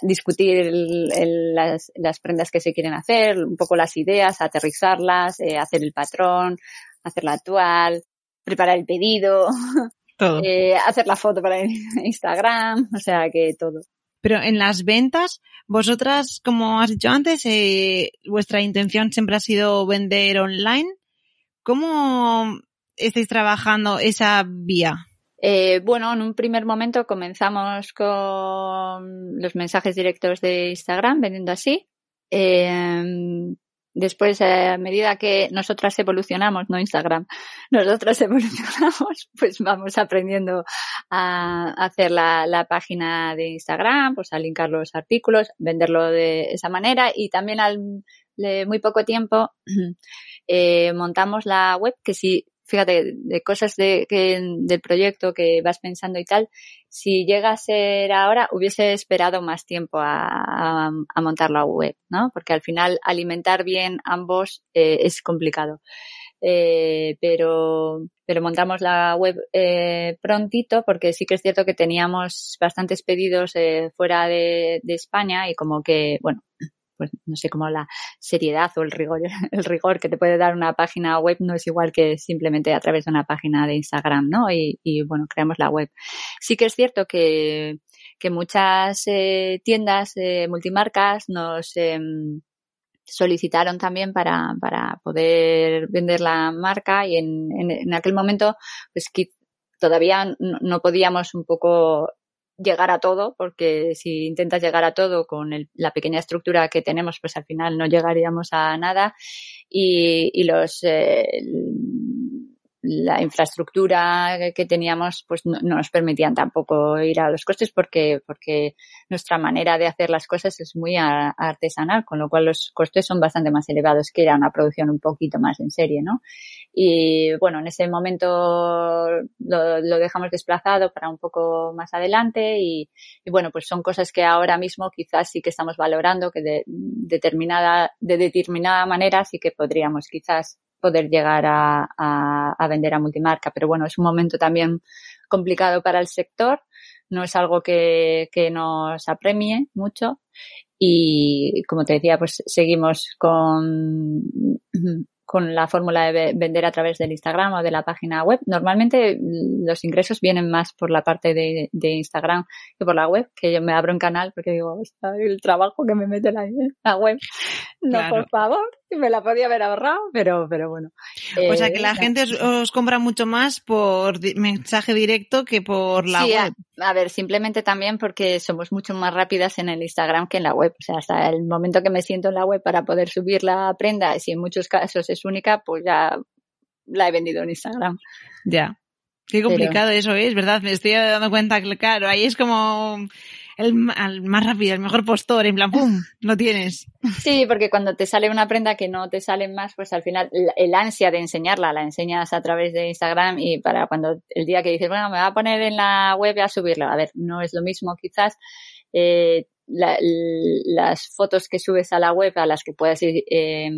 discutir el, las, las, prendas que se quieren hacer, un poco las ideas, aterrizarlas, eh, hacer el patrón, hacer la actual, preparar el pedido, eh, hacer la foto para Instagram, o sea que todo. Pero en las ventas, vosotras, como has dicho antes, eh, vuestra intención siempre ha sido vender online. ¿Cómo estáis trabajando esa vía? Eh, bueno, en un primer momento comenzamos con los mensajes directos de Instagram, vendiendo así. Eh, Después, eh, a medida que nosotras evolucionamos, no Instagram, nosotras evolucionamos, pues vamos aprendiendo a hacer la, página de Instagram, pues a linkar los artículos, venderlo de esa manera y también al muy poco tiempo eh, montamos la web que si fíjate, de cosas de, que, del proyecto que vas pensando y tal, si llega a ser ahora, hubiese esperado más tiempo a, a, montar la web, ¿no? Porque al final alimentar bien ambos eh, es complicado. Eh, pero, pero montamos la web eh, prontito porque sí que es cierto que teníamos bastantes pedidos eh, fuera de España y como que, bueno, pues no sé cómo la seriedad o el rigor, el rigor que te puede dar una página web no es igual que simplemente a través de una página de Instagram, ¿no? Y, y bueno, creamos la web. Sí que es cierto que, que muchas eh, tiendas eh, multimarcas nos eh, solicitaron también para, para poder vender la marca y en, en, aquel momento pues que todavía no podíamos un poco llegar a todo, porque si intentas llegar a todo con el, la pequeña estructura que tenemos, pues al final no llegaríamos a nada. Y, y los, eh, la infraestructura que teníamos pues no, no, nos permitían tampoco ir a los costes porque, porque nuestra manera de hacer las cosas es muy artesanal, con lo cual los costes son bastante más elevados que era una producción un poquito más en serie, ¿no? Y bueno, en ese momento lo, dejamos desplazado para un poco más adelante y, bueno, pues son cosas que ahora mismo quizás sí que estamos valorando que de determinada, de determinada manera sí que podríamos quizás poder llegar a, a, a, vender a multimarca. Pero bueno, es un momento también complicado para el sector. No es algo que, que nos apremie mucho. Y como te decía, pues seguimos con con la fórmula de vender a través del Instagram o de la página web. Normalmente los ingresos vienen más por la parte de, de Instagram que por la web, que yo me abro un canal porque digo, está el trabajo que me mete la, la web. No, claro. por favor, me la podía haber ahorrado, pero, pero bueno. O sea que la eh, gente os, os, compra mucho más por mensaje directo que por la sí, web. A, a, ver, simplemente también porque somos mucho más rápidas en el Instagram que en la web. O sea, hasta el momento que me siento en la web para poder subir la prenda, si en muchos casos es única, pues ya la he vendido en Instagram. Ya. Qué complicado Pero... eso es, ¿verdad? Me estoy dando cuenta que, claro, ahí es como el, más rápido, el mejor postor, en plan, ¡pum! Lo tienes. Sí, porque cuando te sale una prenda que no te sale más, pues al final el ansia de enseñarla la enseñas a través de Instagram y para cuando el día que dices, bueno, me va a poner en la web a subirla. A ver, no es lo mismo quizás. Eh, la, las fotos que subes a la web a las que puedes eh,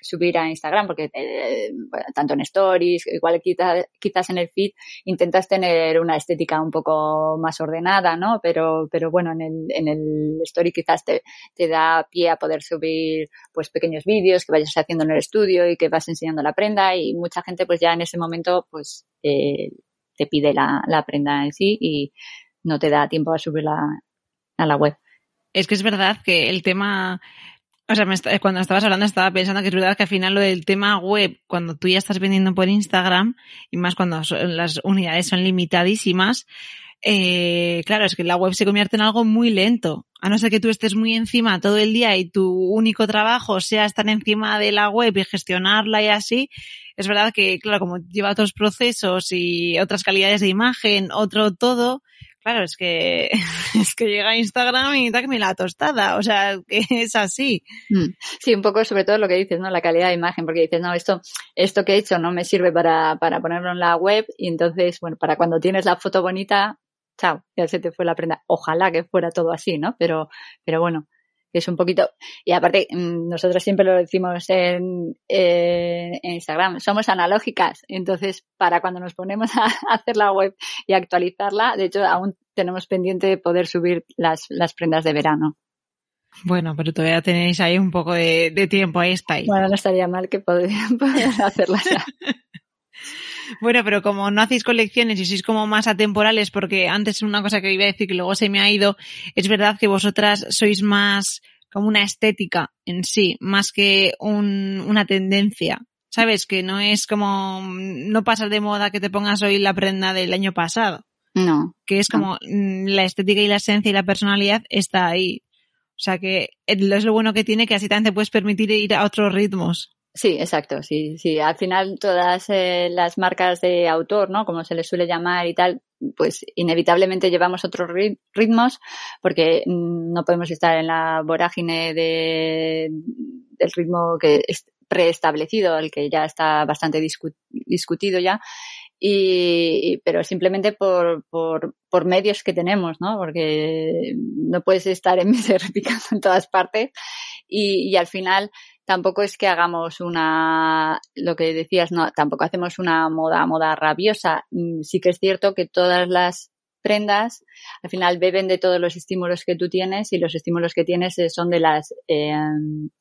subir a Instagram, porque eh, tanto en stories, igual quizás, quizás en el feed intentas tener una estética un poco más ordenada, ¿no? Pero, pero bueno, en el, en el story quizás te, te da pie a poder subir pues pequeños vídeos que vayas haciendo en el estudio y que vas enseñando la prenda y mucha gente pues ya en ese momento pues eh, te pide la, la prenda en sí y no te da tiempo a subirla a la web. Es que es verdad que el tema, o sea, me, cuando estabas hablando estaba pensando que es verdad que al final lo del tema web, cuando tú ya estás vendiendo por Instagram, y más cuando las unidades son limitadísimas, eh, claro, es que la web se convierte en algo muy lento. A no ser que tú estés muy encima todo el día y tu único trabajo sea estar encima de la web y gestionarla y así, es verdad que, claro, como lleva otros procesos y otras calidades de imagen, otro todo, claro, es que, es que llega a Instagram y me la tostada, o sea, que es así. Sí, un poco sobre todo lo que dices, ¿no? La calidad de imagen, porque dices, no, esto, esto que he hecho no me sirve para, para ponerlo en la web y entonces, bueno, para cuando tienes la foto bonita, chao, ya se te fue la prenda. Ojalá que fuera todo así, ¿no? Pero, pero bueno, es un poquito, y aparte, mm, nosotros siempre lo decimos en, eh, en, Instagram, somos analógicas, entonces para cuando nos ponemos a hacer la web y actualizarla, de hecho aún tenemos pendiente de poder subir las, las prendas de verano. Bueno, pero todavía tenéis ahí un poco de, de tiempo, ahí estáis. Bueno, no estaría mal que podrían poder hacerlas ya. Bueno, pero como no hacéis colecciones y sois como más atemporales, porque antes una cosa que iba a decir que luego se me ha ido, es verdad que vosotras sois más como una estética en sí, más que un, una tendencia. ¿Sabes? Que no es como, no pasa de moda que te pongas hoy la prenda del año pasado. No. Que es como no. la estética y la esencia y la personalidad está ahí. O sea que es lo bueno que tiene que así también te puedes permitir ir a otros ritmos. Sí, exacto, sí, sí. Al final todas eh, las marcas de autor, ¿no? Como se les suele llamar y tal, pues inevitablemente llevamos otros ritmos porque no podemos estar en la vorágine de, del ritmo que es preestablecido, el que ya está bastante discu discutido ya. Y, pero simplemente por, por, medios que tenemos, ¿no? Porque no puedes estar en repicando en todas partes y, y al final tampoco es que hagamos una, lo que decías, no, tampoco hacemos una moda, moda rabiosa. Mm, sí que es cierto que todas las prendas, al final beben de todos los estímulos que tú tienes y los estímulos que tienes eh, son de las, eh,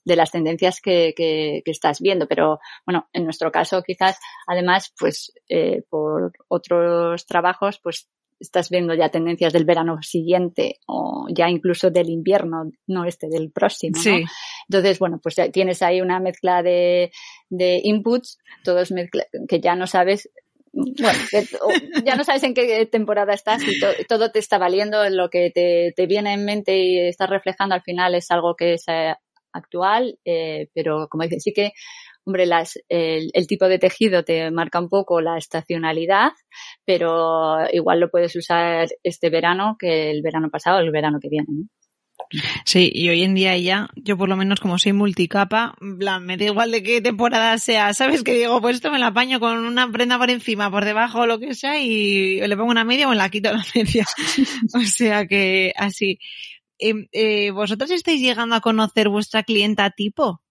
de las tendencias que, que, estás viendo. Pero bueno, en nuestro caso quizás además, pues eh, por otros trabajos, pues estás viendo ya tendencias del verano siguiente o ya incluso del invierno, no este, del próximo. Sí. Entonces, bueno, pues ya tienes ahí una mezcla de, de inputs, todos mezcla, que ya no sabes bueno, ya no sabes en qué temporada estás y todo te está valiendo, lo que te, te, viene en mente y estás reflejando al final es algo que es eh, actual, eh, pero como dices, sí que, hombre, las, el, el, tipo de tejido te marca un poco la estacionalidad, pero igual lo puedes usar este verano que el verano pasado el verano que viene, ¿no? Sí, y hoy en día ya, yo por lo menos como soy multicapa, blan, me da igual de qué temporada sea, ¿sabes? Que digo, pues esto me la apaño con una prenda por encima, por debajo, o lo que sea, y le pongo una media o la quito la media. o sea que así. Em, eh, ¿Vosotros estáis llegando a conocer vuestra clienta tipo?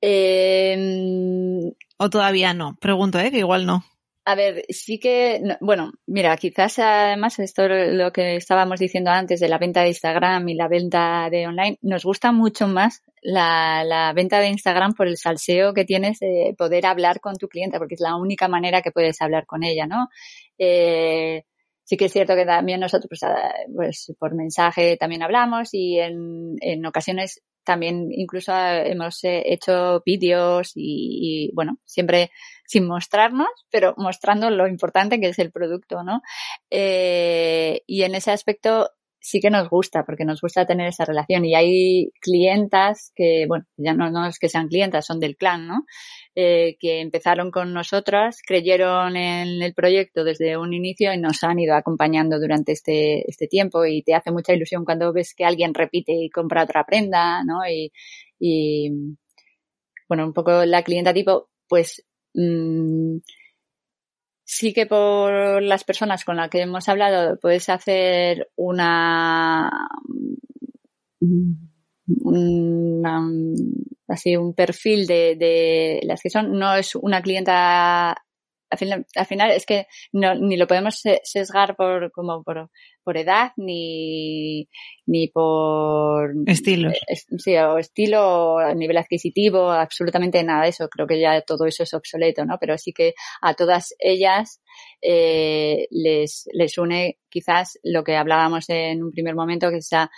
Eh... ¿O todavía no? Pregunto, ¿eh? Que igual no. A ver, sí que, bueno, mira, quizás además esto lo que estábamos diciendo antes de la venta de Instagram y la venta de online, nos gusta mucho más la, venta de Instagram por el salseo que tienes de poder hablar con tu cliente, porque es la única manera que puedes hablar con ella, ¿no? Eh, sí que es cierto que también nosotros, pues, pues por mensaje también hablamos y en, en ocasiones también incluso hemos eh, hecho vídeos y, bueno, siempre sin mostrarnos, pero mostrando lo importante que es el producto, ¿no? Eh, y en ese aspecto sí que nos gusta, porque nos gusta tener esa relación. Y hay clientas que, bueno, ya no, es que sean clientas, son del clan, ¿no? Eh, que empezaron con nosotras, creyeron en el proyecto desde un inicio y nos han ido acompañando durante este, este tiempo y te hace mucha ilusión cuando ves que alguien repite y compra otra prenda, ¿no? Y, y bueno, un poco la clienta tipo, pues, mmm, sí que por las personas con las que hemos hablado puedes hacer una, así un perfil de, de, las que son. No es una clienta al final, al final es que no, ni lo podemos sesgar por como por, por edad ni, ni por estilo. Sí, o estilo, o nivel adquisitivo, absolutamente nada de eso. Creo que ya todo eso es obsoleto, ¿no? Pero sí que a todas ellas eh, les, les une quizás lo que hablábamos en un primer momento, que esa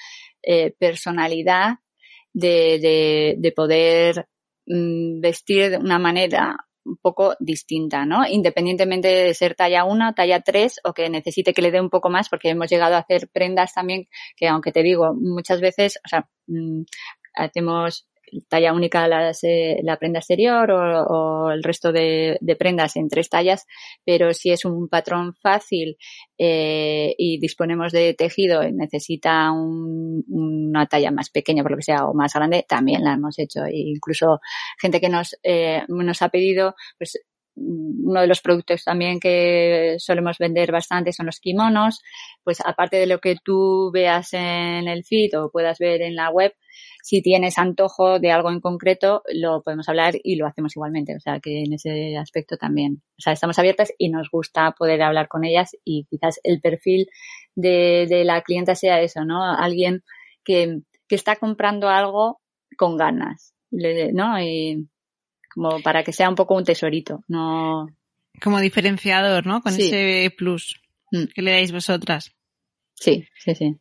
eh, personalidad de, de, de poder mm, vestir de una manera un poco distinta, ¿no? Independientemente de ser talla 1, talla 3 o que necesite que le dé un poco más, porque hemos llegado a hacer prendas también que, aunque te digo, muchas veces, o sea, mm, hacemos talla única eh, la prenda exterior o, el resto de, prendas en tres tallas, pero si es un patrón fácil eh, y disponemos de tejido y necesita una talla más pequeña, por lo que sea, o más grande, también la hemos hecho. E incluso gente que nos, eh, nos ha pedido, pues uno de los productos también que solemos vender bastante son los kimonos. Pues aparte de lo que tú veas en el feed o puedas ver en la web, si tienes antojo de algo en concreto, lo podemos hablar y lo hacemos igualmente. O sea que en ese aspecto también. O sea, estamos abiertas y nos gusta poder hablar con ellas y quizás el perfil de, de la clienta sea eso, ¿no? Alguien que, que está comprando algo con ganas, ¿no? Y, como para que sea un poco un tesorito, no. Como diferenciador, ¿no? Con ese plus mm. que le dais vosotras. Sí, sí, sí.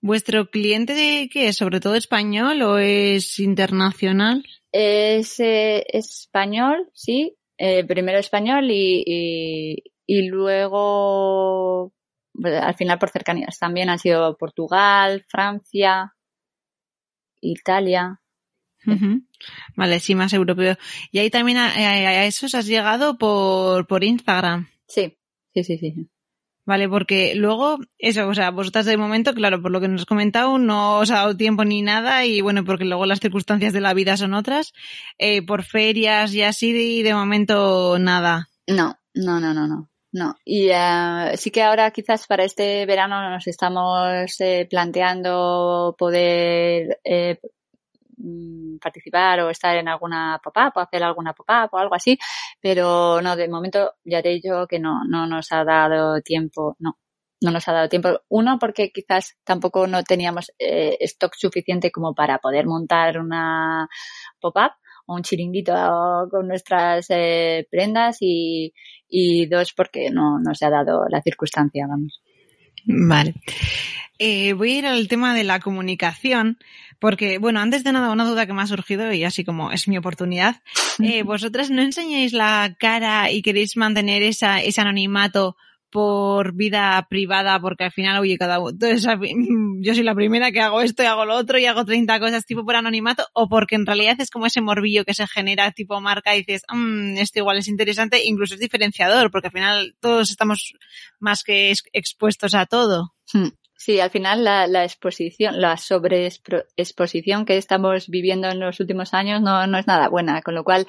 ¿Vuestro cliente de qué es? ¿Sobre todo español o es internacional? Es eh, español, sí. Eh, primero español y, y, luego, al final por cercanías también han sido Portugal, Francia, Italia. Vale, sí, más europeo. Y ahí también a, a, esos has llegado por, por Instagram. Sí, sí, sí, sí. Vale, porque luego, eso, o sea, vosotras de momento, claro, por lo que nos has comentado, no os ha dado tiempo ni nada y bueno, porque luego las circunstancias de la vida son otras. Eh, por ferias y así, de momento nada. No, no, no, no, no. No, y uh, sí que ahora quizás para este verano nos estamos eh, planteando poder eh, Mm, participar o estar en alguna pop-up o hacer alguna pop-up o algo así, pero no, de momento ya te he dicho que no, no nos ha dado tiempo, no. no nos ha dado tiempo. Uno, porque quizás tampoco no teníamos eh, stock suficiente como para poder montar una pop-up o un chiringuito con nuestras eh, prendas y, y dos, porque no, no se ha dado la circunstancia, vamos. Vale. Eh, voy a ir al tema de la comunicación, porque, bueno, antes de nada, una duda que me ha surgido y así como es mi oportunidad. Eh, ¿Vosotras no enseñáis la cara y queréis mantener esa, ese anonimato por vida privada, porque al final, oye, cada uno, yo soy la primera que hago esto y hago lo otro y hago 30 cosas tipo por anonimato, o porque en realidad es como ese morbillo que se genera tipo marca y dices, mmm, esto igual es interesante, incluso es diferenciador, porque al final todos estamos más que expuestos a todo. Hmm. Sí, al final la, la exposición, la sobreexposición que estamos viviendo en los últimos años no, no es nada buena, con lo cual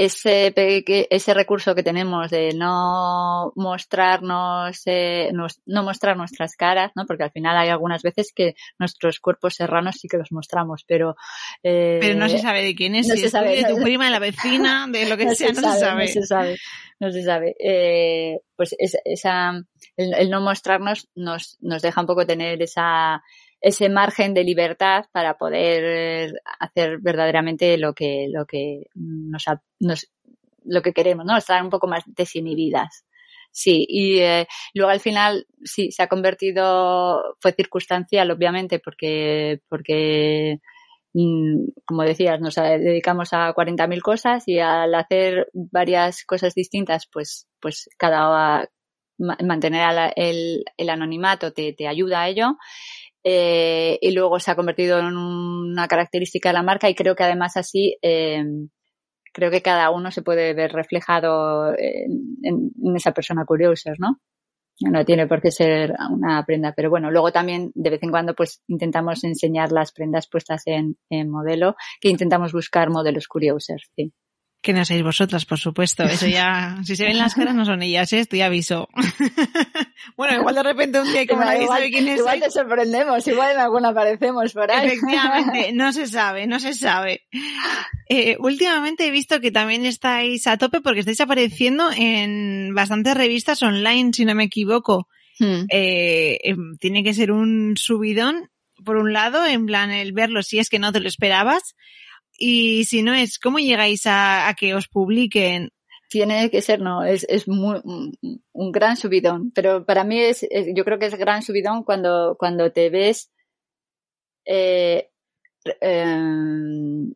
ese, ese recurso que tenemos de no mostrarnos, eh, no mostrar nuestras caras, ¿no? Porque al final hay algunas veces que nuestros cuerpos serranos sí que los mostramos, pero... Eh, pero no se sabe de quién es, no si es de tu prima, de la vecina, de lo que sea, no se sabe. No se sabe, no se sabe. Eh, pues esa, el, no mostrarnos nos, nos deja un poco tener esa ese margen de libertad para poder hacer verdaderamente lo que, lo que nos, nos lo que queremos, ¿no? Estar un poco más desinhibidas. Sí, y eh, luego al final sí, se ha convertido, fue circunstancial obviamente porque, porque mm, como decías, nos dedicamos a 40.000 cosas y al hacer varias cosas distintas, pues, pues cada, mantener el, el anonimato te, te ayuda a ello eh, y luego se ha convertido en una característica de la marca y creo que además así eh, creo que cada uno se puede ver reflejado en, esa persona curiosa, ¿no? No tiene por qué ser una prenda, pero bueno, luego también de vez en cuando pues intentamos enseñar las prendas puestas en, en modelo, que intentamos buscar modelos curiosos, sí. Que no seáis vosotras, por supuesto. Eso ya, si se ven las caras no son ellas, ¿eh? esto ya aviso. bueno, igual de repente un día que nadie igual, sabe quién es. Igual te sorprendemos, igual en alguna aparecemos por ahí. Efectivamente, no se sabe, no se sabe. Eh, últimamente he visto que también estáis a tope porque estáis apareciendo en bastantes revistas online, si no me equivoco. Hmm. Eh, em, tiene que ser un subidón, por un lado, en plan el verlo si es que no te lo esperabas y si no es, ¿cómo llegáis a, que os publiquen? Tiene que ser, no, es, es muy, un gran subidón. Pero para mí es, yo creo que es gran subidón cuando, cuando te ves eh, eh,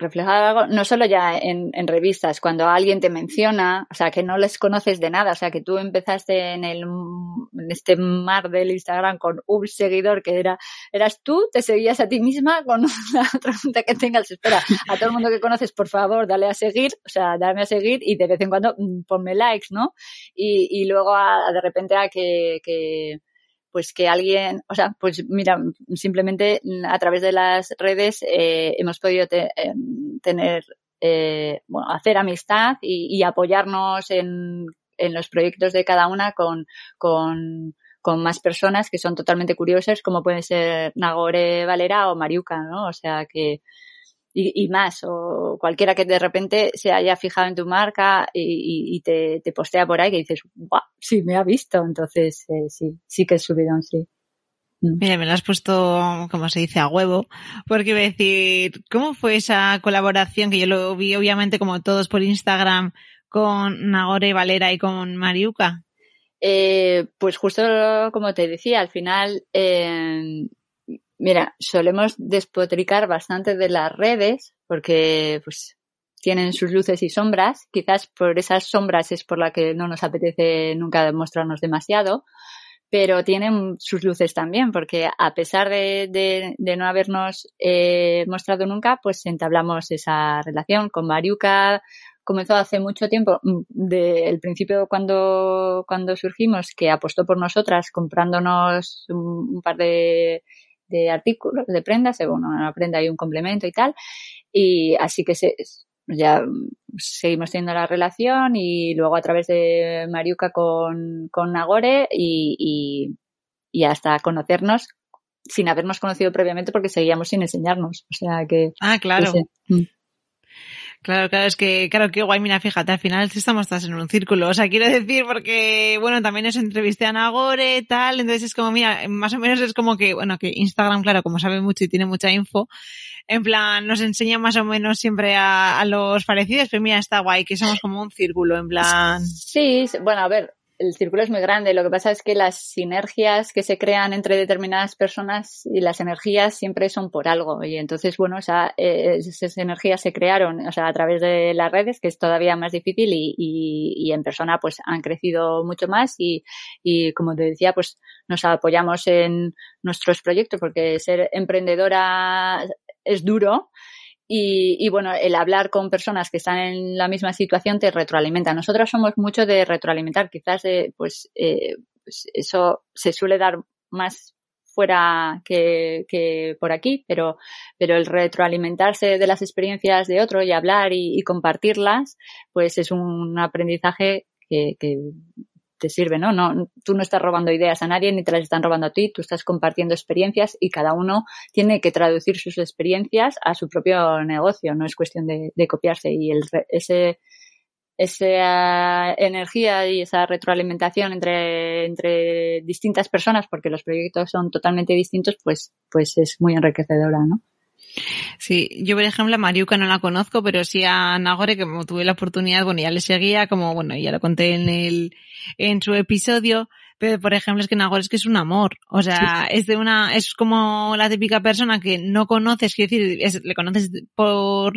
reflejado no solo ya en, en, revistas, cuando alguien te menciona, o sea, que no les conoces de nada, o sea, que tú empezaste en, el, en este mar del Instagram con un seguidor que era, eras tú, te seguías a ti misma con una pregunta que tengas, espera, a todo el mundo que conoces, por favor, dale a seguir, o sea, dame a seguir y de vez en cuando mm, ponme likes, ¿no? Y, y luego a, de repente a que, que pues que alguien, o sea, pues mira, simplemente a través de las redes eh, hemos podido eh, tener, eh, bueno, hacer amistad y, apoyarnos en, en, los proyectos de cada una con, con, con más personas que son totalmente curiosas, como pueden ser Nagore Valera o Mariuca, ¿no? O sea que, y, más, o cualquiera que de repente se haya fijado en tu marca y, te, te, postea por ahí que dices, ¡guau! Sí, me ha visto. Entonces, eh, sí, sí que es subidón, sí. Mm. Mira, me lo has puesto, como se dice, a huevo, porque iba a decir, ¿cómo fue esa colaboración que yo lo vi obviamente como todos por Instagram con Nagore Valera y con Mariuca? Eh, pues justo como te decía, al final eh, Mira, solemos despotricar bastante de las redes porque pues tienen sus luces y sombras. Quizás por esas sombras es por la que no nos apetece nunca demostrarnos demasiado, pero tienen sus luces también porque a pesar de, de, no habernos eh, mostrado nunca, pues entablamos esa relación con Mariuca. Comenzó hace mucho tiempo, mm, del principio cuando, cuando surgimos, que apostó por nosotras comprándonos un par de de artículos, de prendas, una prenda y un complemento y tal. Y así que se, ya seguimos teniendo la relación y luego a través de Mariuca con, con Nagore y, y, hasta conocernos sin habernos conocido previamente porque seguíamos sin enseñarnos. O sea que. Ah, claro. Mm. Claro, claro, es que, claro, qué guay, mira, fíjate, al final estamos todas en un círculo, o sea, quiero decir, porque, bueno, también os entrevisté a Nagore, tal, entonces es como, mira, más o menos es como que, bueno, que Instagram, claro, como sabe mucho y tiene mucha info, en plan, nos enseña más o menos siempre a, a los parecidos, pero mira, está guay, que somos como un círculo, en plan. Sí, bueno, a ver, el círculo es muy grande. Lo que pasa es que las sinergias que se crean entre determinadas personas y las energías siempre son por algo. Y entonces, bueno, o sea, eh, esas energías se crearon, o sea, a través de las redes, que es todavía más difícil y, y, en persona pues han crecido mucho más y, y como te decía, pues nos apoyamos en nuestros proyectos porque ser emprendedora es duro y, bueno, el hablar con personas que están en la misma situación te retroalimenta. Nosotros somos mucho de retroalimentar, quizás eh, pues, eh, pues, eso se suele dar más fuera que, que, por aquí, pero, pero el retroalimentarse de las experiencias de otro y hablar y, y compartirlas, pues es un aprendizaje que, que te sirve, ¿no? ¿no? Tú no estás robando ideas a nadie ni te las están robando a ti, tú estás compartiendo experiencias y cada uno tiene que traducir sus experiencias a su propio negocio, no es cuestión de, copiarse y el, ese, esa energía y esa retroalimentación entre, entre distintas personas, porque los proyectos son totalmente distintos, pues, pues es muy enriquecedora, ¿no? Sí, yo por ejemplo a Mariuca no la conozco, pero sí a Nagore, que como tuve la oportunidad, bueno, ya le seguía, como bueno, ya lo conté en el, en su episodio, pero por ejemplo es que Nagore es que es un amor, o sea, es de una, es como la típica persona que no conoces, quiero decir, le conoces por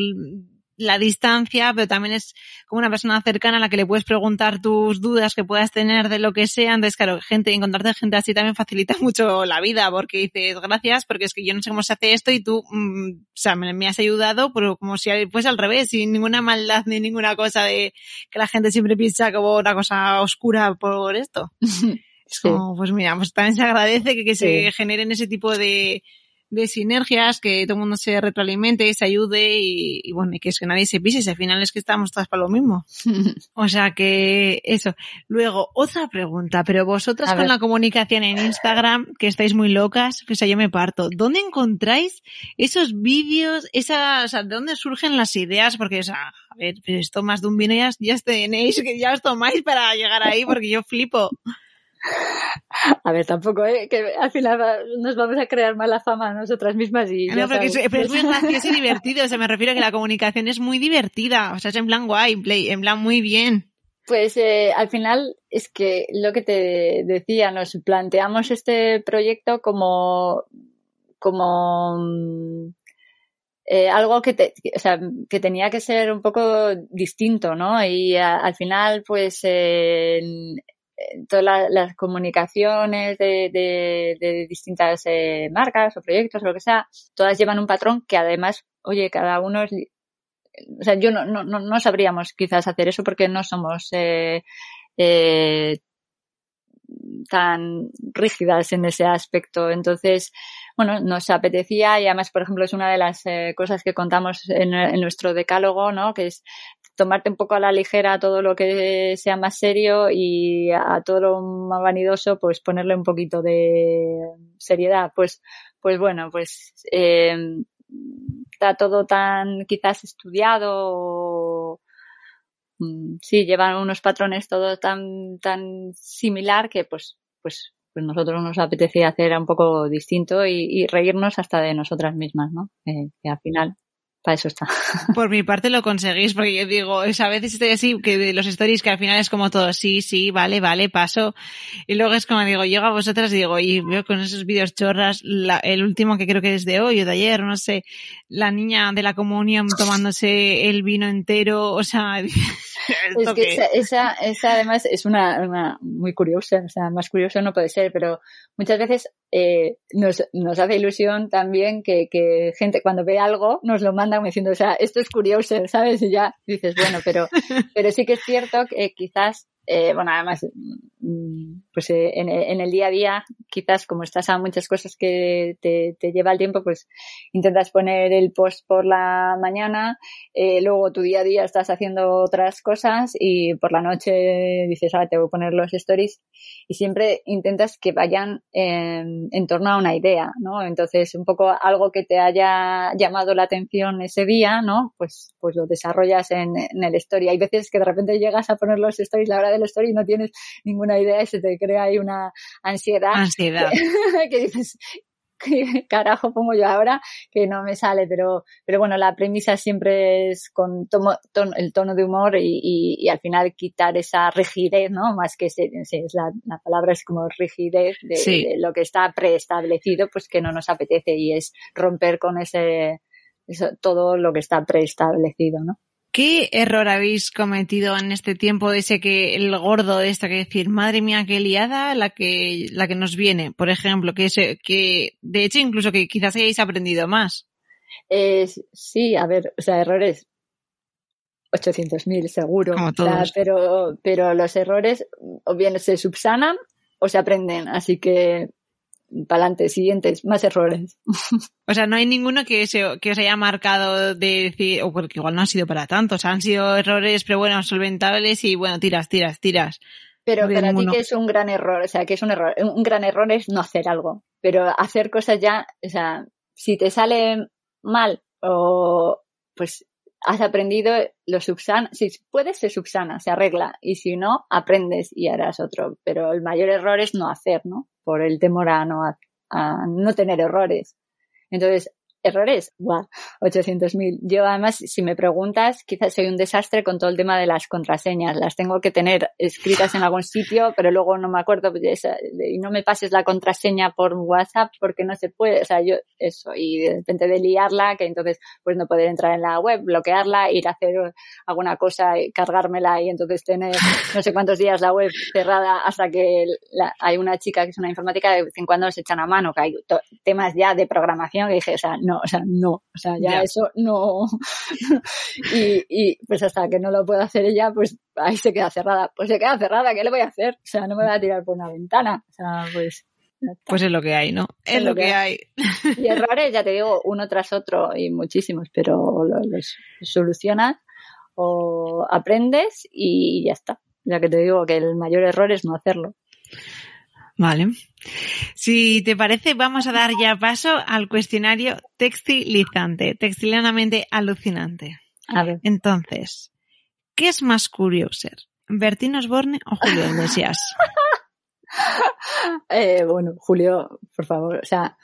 la distancia, pero también es como una persona cercana a la que le puedes preguntar tus dudas que puedas tener de lo que sea. Entonces, claro, gente, encontrarte gente así también facilita mucho la vida, porque dices gracias, porque es que yo no sé cómo se hace esto y tú, mm, o sea, me, me, has ayudado, pero como si fuese al revés, sin ninguna maldad ni ninguna cosa de que la gente siempre piensa como una cosa oscura por esto. Es como, pues mira, pues también se agradece que, que se generen ese tipo de, de sinergias, que todo el mundo se retroalimente, se ayude y, y bueno, y que es que nadie se pise, y al final es que estamos todas para lo mismo. o sea que eso. Luego, otra pregunta, pero vosotras A con ver. la comunicación en Instagram, que estáis muy locas, pues yo me parto. ¿Dónde encontráis esos vídeos, esa, o sea, de dónde surgen las ideas? Porque, o sea, a ver, esto más de un vino ya, ya tenéis, que ya os tomáis para llegar ahí, porque yo flipo. A ver, tampoco, ¿eh? que al final nos vamos a crear mala fama a nosotras mismas y. No, porque es, pero es muy gracioso y divertido. O sea, me refiero a que la comunicación es muy divertida. O sea, es en plan guay, play, en plan muy bien. Pues eh, al final es que lo que te decía, nos planteamos este proyecto como, como eh, algo que, te, o sea, que tenía que ser un poco distinto, ¿no? Y a, al final, pues, eh, todas la, las comunicaciones de distintas eh, marcas o proyectos o lo que sea, todas llevan un patrón que además, oye, cada uno es, o sea, yo no, no, no sabríamos quizás hacer eso porque no somos eh, eh, tan rígidas en ese aspecto. Entonces, bueno, nos apetecía y además, por ejemplo, es una de las eh, cosas que contamos en, en, nuestro decálogo, ¿no? Que es tomarte un poco a la ligera todo lo que sea más serio y a todo lo más vanidoso, pues ponerle un poquito de seriedad. Pues, pues bueno, pues eh, está todo tan quizás estudiado. Mm, sí, llevan unos patrones todo tan, tan similar que pues, pues, pues nosotros nos apetecía hacer un poco distinto y, reírnos hasta de nosotras mismas, ¿no? Eh, que al final para eso está. Por mi parte lo conseguís, porque yo digo, es, a veces estoy así, que de los stories que al final es como todo, sí, sí, vale, vale, paso. Y luego es como digo, llego a vosotras y digo, y veo con esos vídeos chorras, la, el último que creo que es de hoy o de ayer, no sé, la niña de la comunión tomándose el vino entero, o sea, es que. Esa, esa, esa, además es una, una muy curiosa, o sea, más curioso no puede ser, pero muchas veces eh, nos, nos hace ilusión también que, que gente cuando ve algo nos lo manda como diciendo, o sea, esto es curioso, ¿sabes? Y ya dices, bueno, pero, pero sí que es cierto que quizás, eh, bueno, además, mm, pues eh, en, en, el día a día quizás como estás a muchas cosas que te, te lleva el tiempo, pues intentas poner el post por la mañana, eh, luego tu día a día estás haciendo otras cosas y por la noche dices, ah, te voy a poner los stories y siempre intentas que vayan en, en torno a una idea, ¿no? Entonces, un poco algo que te haya llamado la atención ese día, ¿no? Pues, pues lo desarrollas en, en el story. Hay veces que de repente llegas a poner los stories la hora del story y no tienes ninguna idea y se te crea ahí una ansiedad. Ansiedad. que dices, ¿qué carajo pongo yo ahora? Que no me sale, pero, pero bueno, la premisa siempre es con tomo, ton, el tono de humor y, y, y, al final quitar esa rigidez, ¿no? Más que se, se, es la, la, palabra es como rigidez de, sí. de, lo que está preestablecido, pues que no nos apetece y es romper con ese, eso, todo lo que está preestablecido, ¿no? ¿Qué error habéis cometido en este tiempo de ese que el gordo de esta que decir, madre mía, qué liada la que, la que nos viene? Por ejemplo, que, ese, que de hecho incluso que quizás hayáis aprendido más. Eh, sí, a ver, o sea, errores 800.000 seguro. Como todos. O sea, pero, pero los errores o bien se subsanan o se aprenden. Así que para adelante, siguientes, más errores. O sea, no hay ninguno que, se, que os haya marcado de decir, o porque igual no ha sido para tanto, o sea, han sido errores, pero bueno, solventables y bueno, tiras, tiras, tiras. Pero no para ninguno. ti que es un gran error, o sea, que es un error, un gran error es no hacer algo, pero hacer cosas ya, o sea, si te sale mal o pues has aprendido, lo subsana, si puedes se subsana, se arregla y si no, aprendes y harás otro, pero el mayor error es no hacer, ¿no? por el temor a no, a, a no tener errores. Entonces, errores, wow, 800.000. Yo además, si me preguntas, quizás soy un desastre con todo el tema de las contraseñas. Las tengo que tener escritas en algún sitio, pero luego no me acuerdo y no me pases la contraseña por WhatsApp porque no se puede. O sea, yo eso, y de repente de liarla, que entonces pues no poder entrar en la web, bloquearla, ir a hacer alguna cosa, cargármela y entonces tener no sé cuántos días la web cerrada hasta que la, hay una chica que es una informática de vez en cuando nos echan a mano, que hay temas ya de programación que dije, o sea, no, o sea, no, o sea, ya, ya. eso no. y, y pues hasta que no lo pueda hacer ella, pues ahí se queda cerrada. Pues se queda cerrada, ¿qué le voy a hacer? O sea, no me voy a tirar por una ventana. O sea, pues. Pues es lo que hay, ¿no? Es, es lo, lo, que, hay. Y errores, ya te digo, uno tras otro y muchísimos, pero los, los solucionas o aprendes y ya está. Ya que te digo que el mayor error es no hacerlo. Vale. Si te parece, vamos a dar ya paso al cuestionario textilizante, textilianamente alucinante. A ver. Entonces, ¿qué es más curioso? ¿Bertín Osborne o Julio Iglesias? eh, bueno, Julio, por favor, o sea,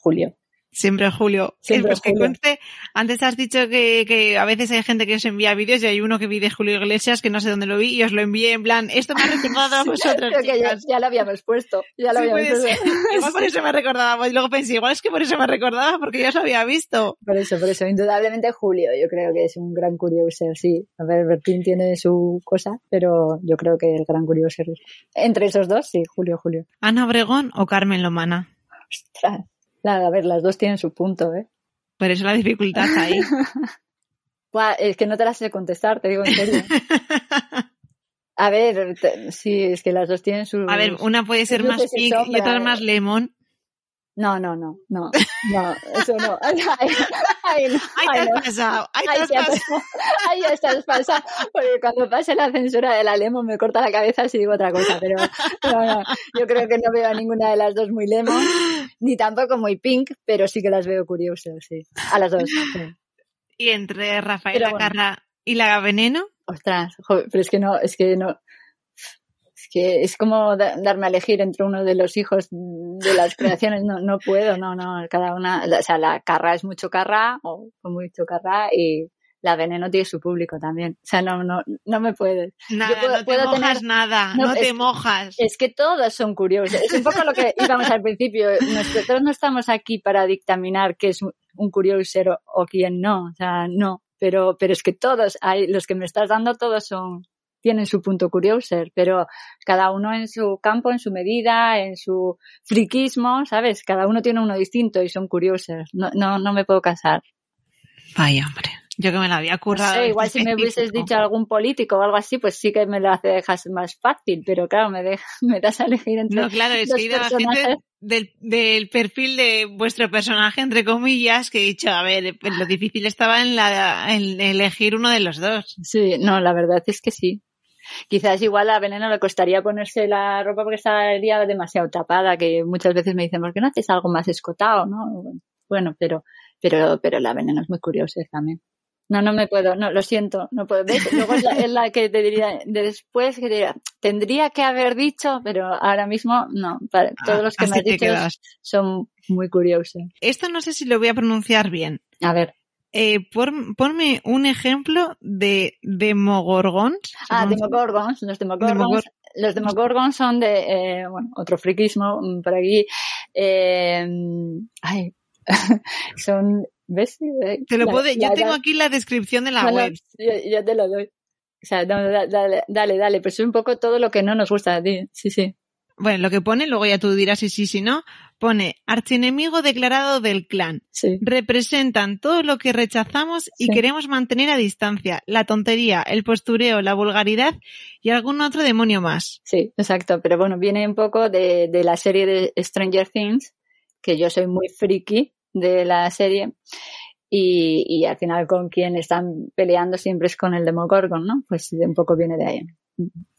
Julio. Siempre Julio. Siempre pues que antes has dicho que, que, a veces hay gente que os envía vídeos y hay uno que vi de Julio Iglesias que no sé dónde lo vi y os lo envié en plan, esto me ha recordado a vosotros. Creo que ya, ya, lo habíamos puesto. Ya lo sí, habíamos puesto. igual por eso me recordaba. Y luego pensé, igual es que por eso me recordaba porque ya os había visto. Por eso, por eso. Indudablemente Julio, yo creo que es un gran curioso, sí. A ver, Bertín tiene su cosa, pero yo creo que el gran curioso es entre esos dos, sí, Julio, Julio. Ana Obregón o Carmen Lomana. Ostras. A ver, las dos tienen su punto, ¿eh? Por eso la dificultad ahí. Buah, es que no te las sé contestar, te digo en serio. A ver, sí, es que las dos tienen su. A ver, una puede ser más pink y otra más lemon. No, no, no, no, no, eso no. Ay, ay, ay, no, ay, te no. has pasado, ay, te has pasado. Ay, ya estás pasado, porque cuando pase la censura de la Lemon me corta la cabeza si digo otra cosa, pero no, no, yo creo que no veo a ninguna de las dos muy Lemon, ni tampoco muy Pink, pero sí que las veo curiosas, sí, a las dos. Sí. ¿Y entre Rafaela bueno. Carra y la Veneno? Ostras, joder, pero es que no, es que no, que es como da, darme a elegir entre uno de los hijos de las creaciones, no, no puedo, no, no, cada una, o sea, la carra es mucho carra, o mucho carra, y la veneno tiene su público también. O sea, no, no, no me puedes. Nada, puedo, no te mojas tener, nada, no, no te es, mojas. Es que todos son curiosos. Es un poco lo que íbamos al principio. Nosotros no estamos aquí para dictaminar qué es un curioso o quién no. O sea, no. Pero, pero es que todos, hay, los que me estás dando, todos son, tienen su punto curioso, pero cada uno en su campo, en su medida, en su friquismo, ¿sabes? Cada uno tiene uno distinto y son curiosos. No, no, no me puedo casar. Vaya, hombre. Yo que me la había currado. No sé, igual si me hubieses dicho algún político o algo así, pues sí que me lo dejas más fácil, pero claro, me, deja, me das a elegir entre No, claro, es que gente del, del perfil de vuestro personaje, entre comillas, que he dicho, a ver, lo difícil estaba en, la, en elegir uno de los dos. Sí, no, la verdad es que sí. Quizás igual a Veneno le costaría ponerse la ropa porque día demasiado tapada, que muchas veces me dicen, ¿por qué no haces algo más escotado, no? Bueno, pero, pero, pero la Veneno es muy curiosa también. No, no me puedo, no, lo siento, no puedo. ¿Ves? Luego es la, que te diría después, que diría, tendría que haber dicho, pero ahora mismo no. Para, todos los que me has dicho son muy curiosos. Esto no sé si lo voy a pronunciar bien. A ver. Eh, ponme un ejemplo de demogorgons. Ah, demogorgons. Los demogorgons, los demogorgons son de, eh, bueno, otro friquismo mm, por aquí. Eh, ay, son ¿Ves? Te lo puedo, yo tengo aquí la descripción de la web. Ya, te lo doy. O sea, dale, dale, dale, pues es un poco todo lo que no nos gusta a ti. Sí, sí. Bueno, lo que pone, luego ya tú dirás si sí, si no, pone archienemigo declarado del clan. Sí. Representan todo lo que rechazamos y queremos mantener a distancia. La tontería, el postureo, la vulgaridad y algún otro demonio más. Sí, exacto. Pero bueno, viene un poco de, de la serie de Stranger Things, que yo soy muy friki de la serie. Y, y, al final con quien están peleando siempre es con el Demogorgon, ¿no? Pues un poco viene de ahí.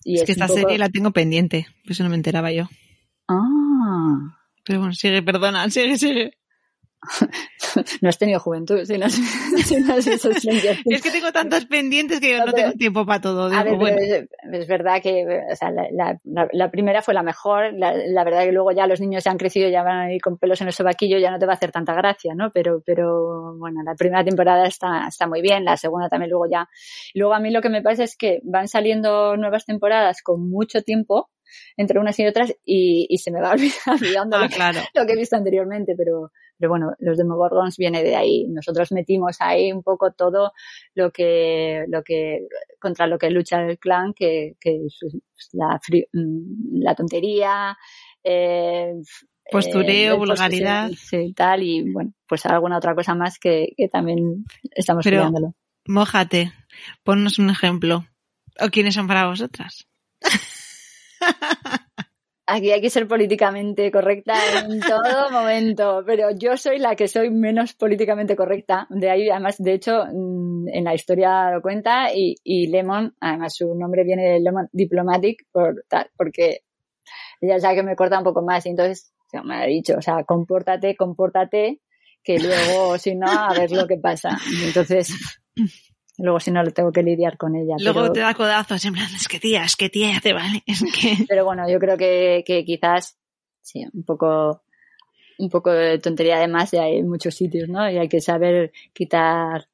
Y es, que esta serie la tengo pendiente, por eso no me enteraba yo. Ah. Pero bueno, sigue, perdona, sigue, sigue. no has tenido juventud, si no, Es que tengo tantas pendientes que no, tengo tiempo para todo. es, verdad que la, primera fue la mejor. La, verdad que luego ya los niños ya han crecido, ya van a ir con pelos en el sobaquillo, ya no te va a hacer tanta gracia, ¿no? Pero, pero bueno, la primera temporada está, está muy bien, la segunda también luego ya. Luego a mí lo que me pasa es que van saliendo nuevas temporadas con mucho tiempo entre unas y otras y, se me va olvidando ah, lo, que, he visto anteriormente, pero, pero bueno, los Demogorgons viene de ahí. Nosotros metimos ahí un poco todo lo que, lo que, contra lo que lucha el clan, que, que la, mm, la tontería, eh, postureo, eh, vulgaridad. Sí, tal, y bueno, pues alguna otra cosa más que, que también estamos Pero, Mójate, ponnos un ejemplo. ¿O quiénes son para vosotras? Aquí hay que ser políticamente correcta en todo momento, pero yo soy la que soy menos políticamente correcta. De ahí, además, de hecho, mm, en la historia lo cuenta y, Lemon, además su nombre viene de Lemon Diplomatic, por, porque ella sabe que me corta un poco más y entonces me ha dicho, o sea, compórtate, compórtate, que luego, si no, a ver lo que pasa. entonces, Luego si no lo tengo que lidiar con ella. Luego te da codazos en plan, es que tía, es que tía, te vale, es que... Pero bueno, yo creo que, que quizás, sí, un poco, un poco de tontería además ya hay muchos sitios, ¿no? Y hay que saber quitar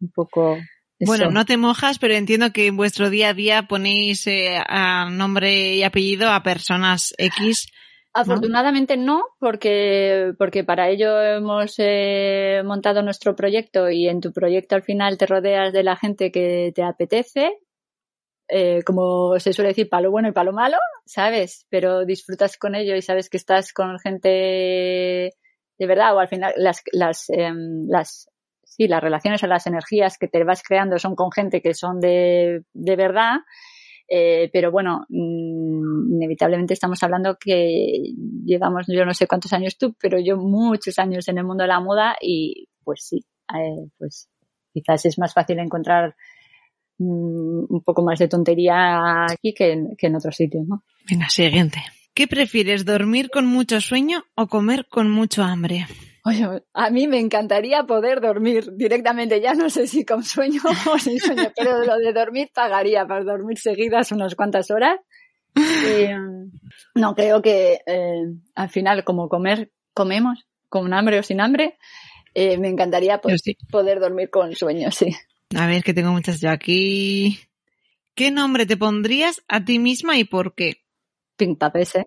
un poco... Bueno, no te mojas, pero entiendo que en vuestro día a día ponéis eh, a nombre y apellido a personas X Afortunadamente no, porque, porque para ello hemos eh, montado nuestro proyecto y en tu proyecto al final te rodeas de la gente que te apetece, eh, como se suele decir, palo bueno y palo malo, ¿sabes? Pero disfrutas con ello y sabes que estás con gente de verdad o al final las, las, em, las, sí, las relaciones o las energías que te vas creando son con gente que son de, de verdad eh, pero bueno, mm, inevitablemente estamos hablando que llevamos, yo no sé cuántos años tú, pero yo muchos años en el mundo de la moda y pues sí, eh, pues quizás es más fácil encontrar mm, un poco más de tontería aquí que en, que en otros sitios, ¿no? Venga, siguiente. ¿Qué prefieres, dormir con mucho sueño o comer con mucho hambre? Oye, a mí me encantaría poder dormir directamente, ya no sé si con sueño o sin sueño, pero lo de dormir pagaría para dormir seguidas unas cuantas horas. no, creo que eh, al final, como comer, comemos, con hambre o sin hambre, eh, me encantaría poder dormir con sueño, sí. A ver, que tengo muchas ya aquí. ¿Qué nombre te pondrías a ti misma y por qué? Pink Papese.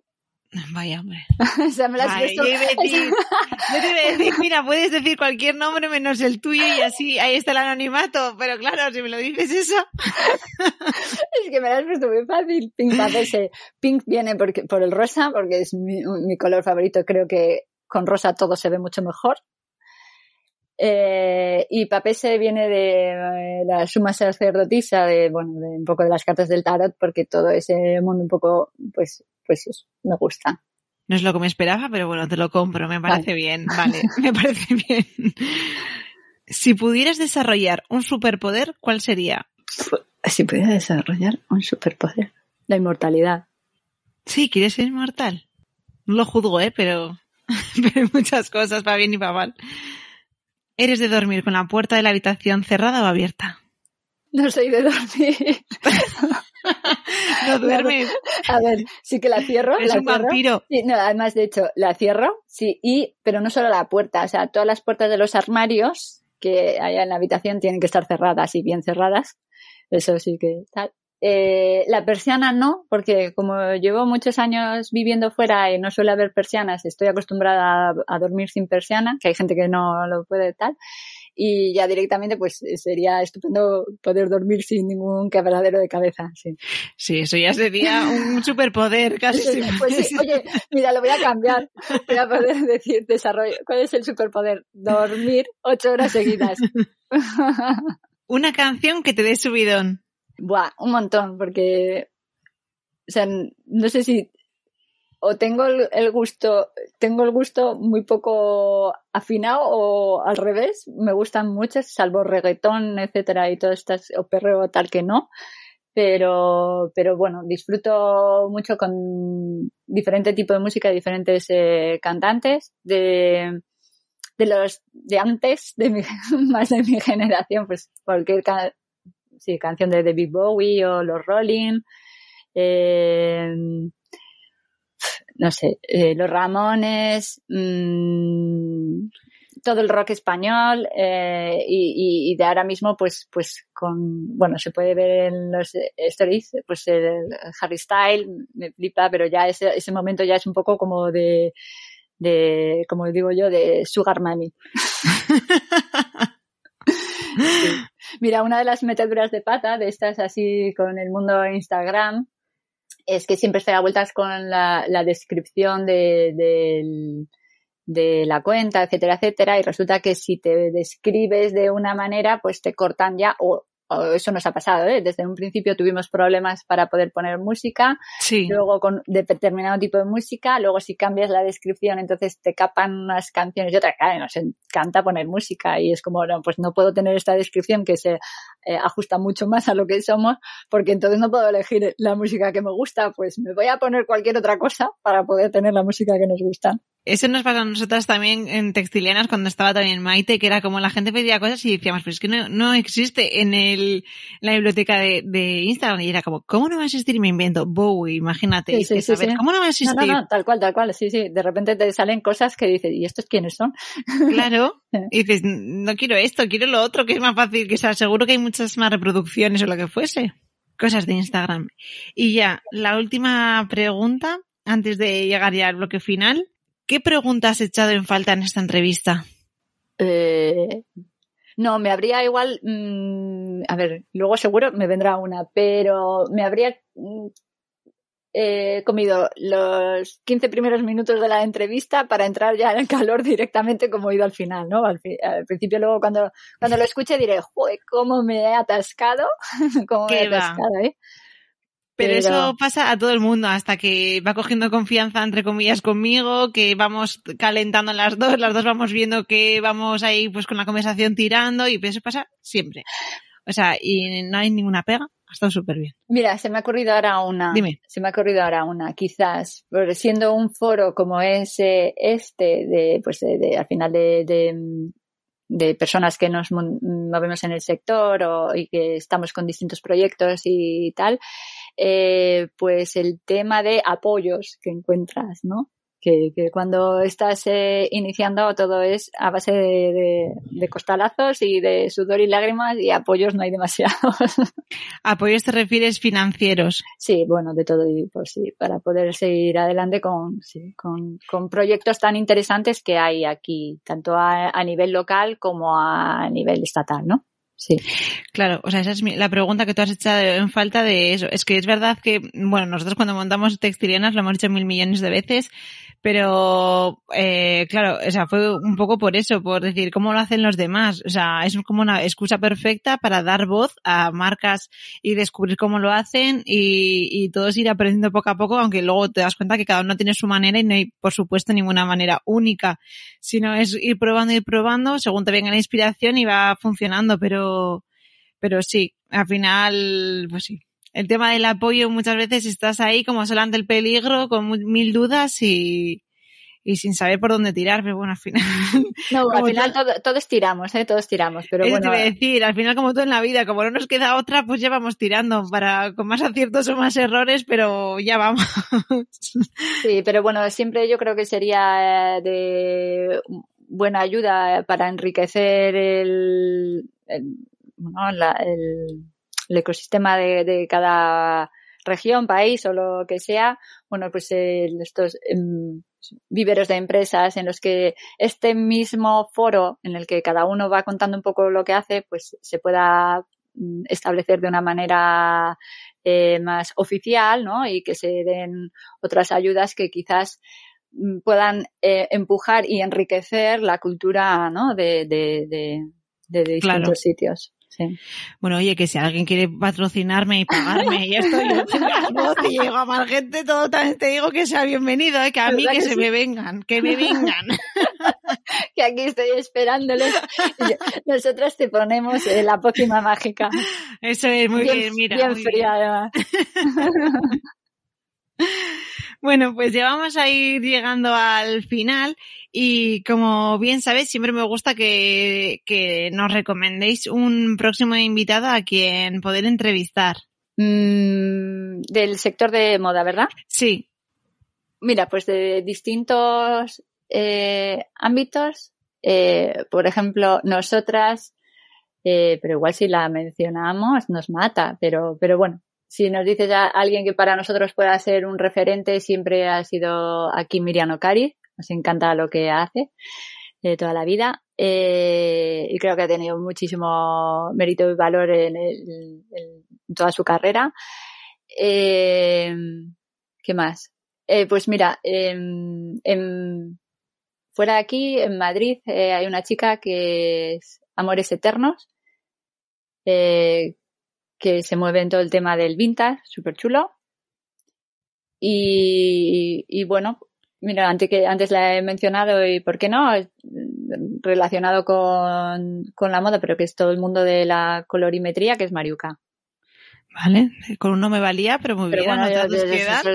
Vaya, hombre. o sea, me las yo, te iba a decir, mira, puedes decir cualquier nombre menos el tuyo y así ahí está el anonimato, pero claro, si me lo dices eso. es que me lo has puesto muy fácil. Pink ese Pink viene porque, por el rosa, porque es mi, mi color favorito. Creo que con rosa todo se ve mucho mejor. Eh, y Papese viene de eh, la suma sacerdotisa, de, bueno, de un poco de las cartas del tarot, porque todo ese mundo un poco, pues, pues me gusta. No es lo que me esperaba, pero bueno, te lo compro, me parece bien, vale, me parece bien. Si pudieras desarrollar un superpoder, ¿cuál sería? Si pudiera desarrollar un superpoder, la inmortalidad. Sí, ¿quieres ser inmortal? No lo juzgo, ¿eh? Pero, pero hay muchas cosas para bien y para mal. ¿Eres de dormir con la puerta de la habitación cerrada o abierta? No soy de dormir. no duermes. A ver, sí que la cierro. Es un vampiro. Sí, no, además, de hecho, la cierro, sí, y, pero no solo la puerta, o sea, todas las puertas de los armarios que hay en la habitación tienen que estar cerradas y bien cerradas. Eso sí que tal. Eh, la persiana no, porque como llevo muchos años viviendo fuera y no suele haber persianas, estoy acostumbrada a, dormir sin persiana, que hay gente que no lo puede tal. Y ya directamente, pues sería estupendo poder dormir sin ningún quebradero de cabeza. Sí, sí eso ya sería un superpoder casi. pues sí, oye, mira, lo voy a cambiar. Voy a poder decir desarrollo. ¿Cuál es el superpoder? Dormir ocho horas seguidas. Una canción que te dé subidón. Buah, un montón, porque, o sea, no sé si o tengo el, gusto, tengo el gusto muy poco afinado o al revés, me gustan muchas, salvo reggaetón, etcétera, y todo esto, o perreo tal que no. Pero, pero bueno, disfruto mucho con diferente tipo de música, diferentes eh, cantantes, de, de los de antes, de mi, más de mi generación, pues cualquier sí, canción de David Bowie o los Rolling, eh, no sé, eh, los Ramones, mmm, todo el rock español eh, y, y, de ahora mismo pues pues con bueno se puede ver en los stories pues el Harry Style me flipa pero ya ese, ese momento ya es un poco como de de como digo yo de sugar money Mira, una de las meteduras de pata de estas así con el mundo Instagram es que siempre estoy a vueltas con la, descripción de, de, la cuenta, etcétera, etcétera, y resulta que si te describes de una manera, pues te cortan ya o eso nos ha pasado, ¿eh? Desde un principio tuvimos problemas para poder poner música, luego con determinado tipo de música, luego si cambias la descripción, entonces te capan unas canciones y otras, claro, nos encanta poner música y es como, no, pues no puedo tener esta descripción que se eh, ajusta mucho más a lo que somos, porque entonces no puedo elegir la música que me gusta, pues me voy a poner cualquier otra cosa para poder tener la música que nos gusta. Eso nos pasa a nosotras también en Textilianas cuando estaba también Maite, que era como la gente pedía cosas y decíamos, pues es que no, no existe en el, la biblioteca de, de, Instagram. Y era como, ¿cómo no va a existir? Y me invento Bowie, imagínate. Sí, sí, sí, ¿Cómo no va a existir? No, no, tal cual, tal cual. Sí, sí. De repente te salen cosas que dices, ¿y estos quiénes son? Claro. y dices, no quiero esto, quiero lo otro, que es más fácil, que sea, seguro que hay muchas más reproducciones o lo que fuese. Cosas de Instagram. Y ya, la última pregunta, antes de llegar ya al bloque final ¿Qué preguntas has echado en falta en esta entrevista? Eh, no, me habría igual, mm, a ver, luego seguro me vendrá una, pero me habría mm, eh, comido los 15 primeros minutos de la entrevista para entrar ya en calor directamente como he ido al final, ¿no? Al, principio luego cuando, cuando lo escuche diré, joder, cómo me he atascado, cómo me he atascado, ¿eh? Pero, eso pasa a todo el mundo hasta que va cogiendo confianza, entre comillas, conmigo, que vamos calentando las dos, las dos vamos viendo que vamos ahí pues con la conversación tirando y eso pasa siempre. O sea, y no hay ninguna pega, ha estado súper bien. Mira, se me ha ocurrido ahora una. Dime. Se me ha ocurrido ahora una, quizás, siendo un foro como es este, de, pues de, al final de, de, de personas que nos movemos en el sector o, y que estamos con distintos proyectos y tal, eh, pues el tema de apoyos que encuentras, ¿no? Que, que cuando estás eh, iniciando todo es a base de, de, costalazos y de sudor y lágrimas y apoyos no hay demasiados. ¿Apoyos te refieres financieros? Sí, bueno, de todo y pues sí, para poder seguir adelante con, sí, con, con proyectos tan interesantes que hay aquí, tanto a, a nivel local como a nivel estatal, ¿no? Sí. Claro, o sea, esa es la pregunta que tú has echado en falta de eso. Es que es verdad que, bueno, nosotros cuando montamos textilianas lo hemos dicho mil millones de veces, pero eh, claro, o sea, fue un poco por eso, por decir cómo lo hacen los demás. O sea, es como una excusa perfecta para dar voz a marcas y descubrir cómo lo hacen y, y todos ir aprendiendo poco a poco, aunque luego te das cuenta que cada uno tiene su manera y no hay, por supuesto, ninguna manera única, sino es ir probando y probando según te venga la inspiración y va funcionando, pero, pero sí, al final, pues sí, el tema del apoyo muchas veces estás ahí como solamente el peligro con mil dudas y, y sin saber por dónde tirar, pero bueno, al final. No, al final todos tiramos, ¿eh? Todos tiramos, pero bueno. Te a decir, al final como todo en la vida, como no nos queda otra, pues ya vamos tirando para, con más aciertos o más errores, pero ya vamos. Sí, pero bueno, siempre yo creo que sería de buena ayuda para enriquecer el, el, el el ecosistema de, de cada región, país o lo que sea, bueno, pues eh, estos eh, viveros de empresas en los que este mismo foro en el que cada uno va contando un poco lo que hace, pues se pueda mm, establecer de una manera eh, más oficial, ¿no? Y que se den otras ayudas que quizás puedan eh, empujar y enriquecer la cultura, ¿no? De, de, de, de distintos sitios. Bueno, oye, que si alguien quiere patrocinarme y pagarme y esto, y llego a más gente, todo también te digo que sea bienvenido, ¿eh? que a mí que, se me vengan, que me vengan. que aquí estoy esperándoles. Nosotras te ponemos eh, la pócima mágica. Eso es muy bien, mira. Bien fría, además. Bueno, pues ya vamos a ir llegando al final y como bien sabéis, siempre me gusta que, que nos recomendéis un próximo invitado a quien poder entrevistar. Mm, del sector de moda, ¿verdad? Sí. Mira, pues de distintos eh, ámbitos, eh, por ejemplo, nosotras, eh, pero igual si la mencionamos nos mata, pero, pero bueno, si nos dices a alguien que para nosotros pueda ser un referente, siempre ha sido aquí Miriam Okari. Nos encanta lo que hace de toda la vida. Eh, y creo que ha tenido muchísimo mérito y valor en, toda su carrera. Eh, ¿Qué más? Eh, pues mira, fuera de aquí, en Madrid, hay una chica que es Amores Eternos, que se mueve en todo el tema del vintage, súper chulo. Y, bueno, mira, antes, que, antes la he mencionado y por qué no, relacionado con, con la moda, pero que es todo el mundo de la colorimetría, que es Mariuca. Vale, con uno me valía, pero muy bien. Bueno, yo,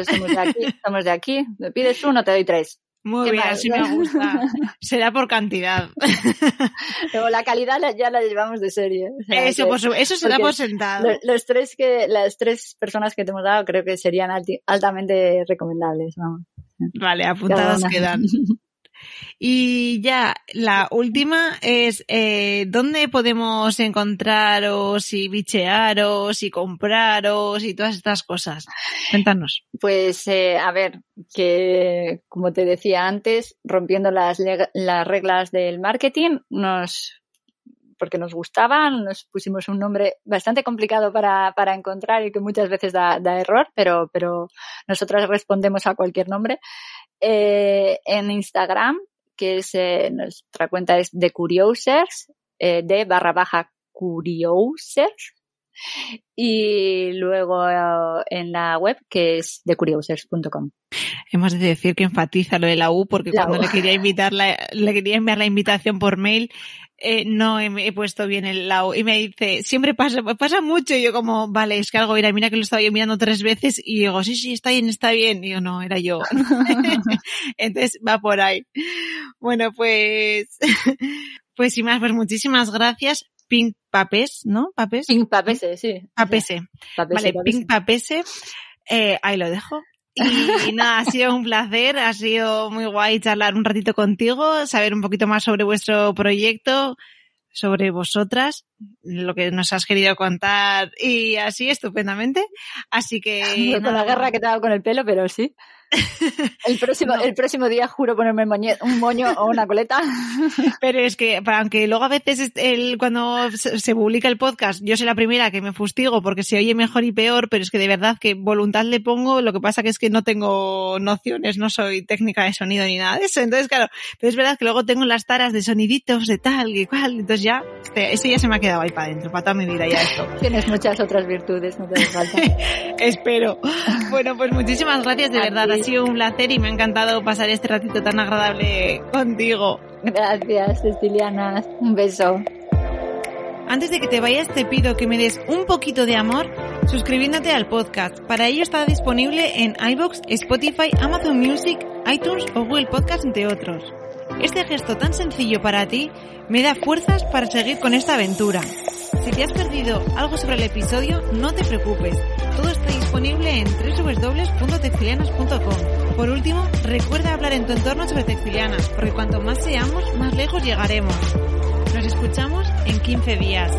somos de aquí, somos de aquí. Me pides uno, te doy tres. Muy bien, así me gusta. Será por cantidad. Luego la calidad ya la llevamos de serie. eso, eso será por sentado. Los, tres que, las tres personas que te hemos dado creo que serían altamente recomendables. Vamos. Vale, apuntadas quedan. Y ya, la última es, eh, ¿dónde podemos encontraros y bichearos y compraros y todas estas cosas? Cuéntanos. Pues, eh, a ver, que como te decía antes, rompiendo las, las reglas del marketing, nos porque nos gustaban, nos pusimos un nombre bastante complicado para, para encontrar y que muchas veces da, da error, pero, pero nosotros respondemos a cualquier nombre. Eh, en Instagram que es eh, nuestra cuenta es de Curiosers, eh, de barra baja Curiosers. Y luego en la web que es de curiosers.com. Hemos de decir que enfatiza lo de la U porque cuando le quería invitar le quería enviar la invitación por mail eh, no he, puesto bien el lado y me dice, siempre pasa, pasa mucho y yo como, vale, es que algo era, mira que lo estaba yo mirando tres veces y digo, sí, sí, está bien, está bien. Y yo, no, era yo. Entonces va por ahí. Bueno, pues, pues sin más, pues muchísimas gracias. Pink Papes, ¿no? Papes. Pink Papese, sí. Papese. vale, Pink Papese. Eh, ahí lo dejo. Y nada, ha sido un placer, ha sido muy guay charlar un ratito contigo, saber un poquito más sobre vuestro proyecto, sobre vosotras lo que nos has querido contar y así estupendamente. Así que... con la guerra que te ha dado con el pelo, pero sí. El próximo, el próximo día juro ponerme un moño o una coleta. Pero es que, aunque luego a veces el, cuando se publica el podcast, yo soy la primera que me fustigo porque se oye mejor y peor, pero es que de verdad que voluntad le pongo, lo que pasa que es que no tengo nociones, no soy técnica de sonido ni nada de eso. Entonces, claro, pero es verdad que luego tengo las taras de soniditos, de tal y cual, entonces ya, eso ya se me ha quedado ahí para adentro, para toda mi vida ya esto. Tienes muchas otras virtudes, no te falta. Espero. Bueno, pues muchísimas gracias de verdad ha sido un placer y me ha encantado pasar este ratito tan agradable contigo. Gracias, Ceciliana. Un beso. Antes de que te vayas, te pido que me des un poquito de amor suscribiéndote al podcast. Para ello está disponible en iBox, Spotify, Amazon Music, iTunes o Google Podcast, entre otros. Este gesto tan sencillo para ti me da fuerzas para seguir con esta aventura. Si te has perdido algo sobre el episodio, no te preocupes. Todo está disponible en www.textilianas.com. Por último, recuerda hablar en tu entorno sobre textilianas, porque cuanto más seamos, más lejos llegaremos. Nos escuchamos en 15 días.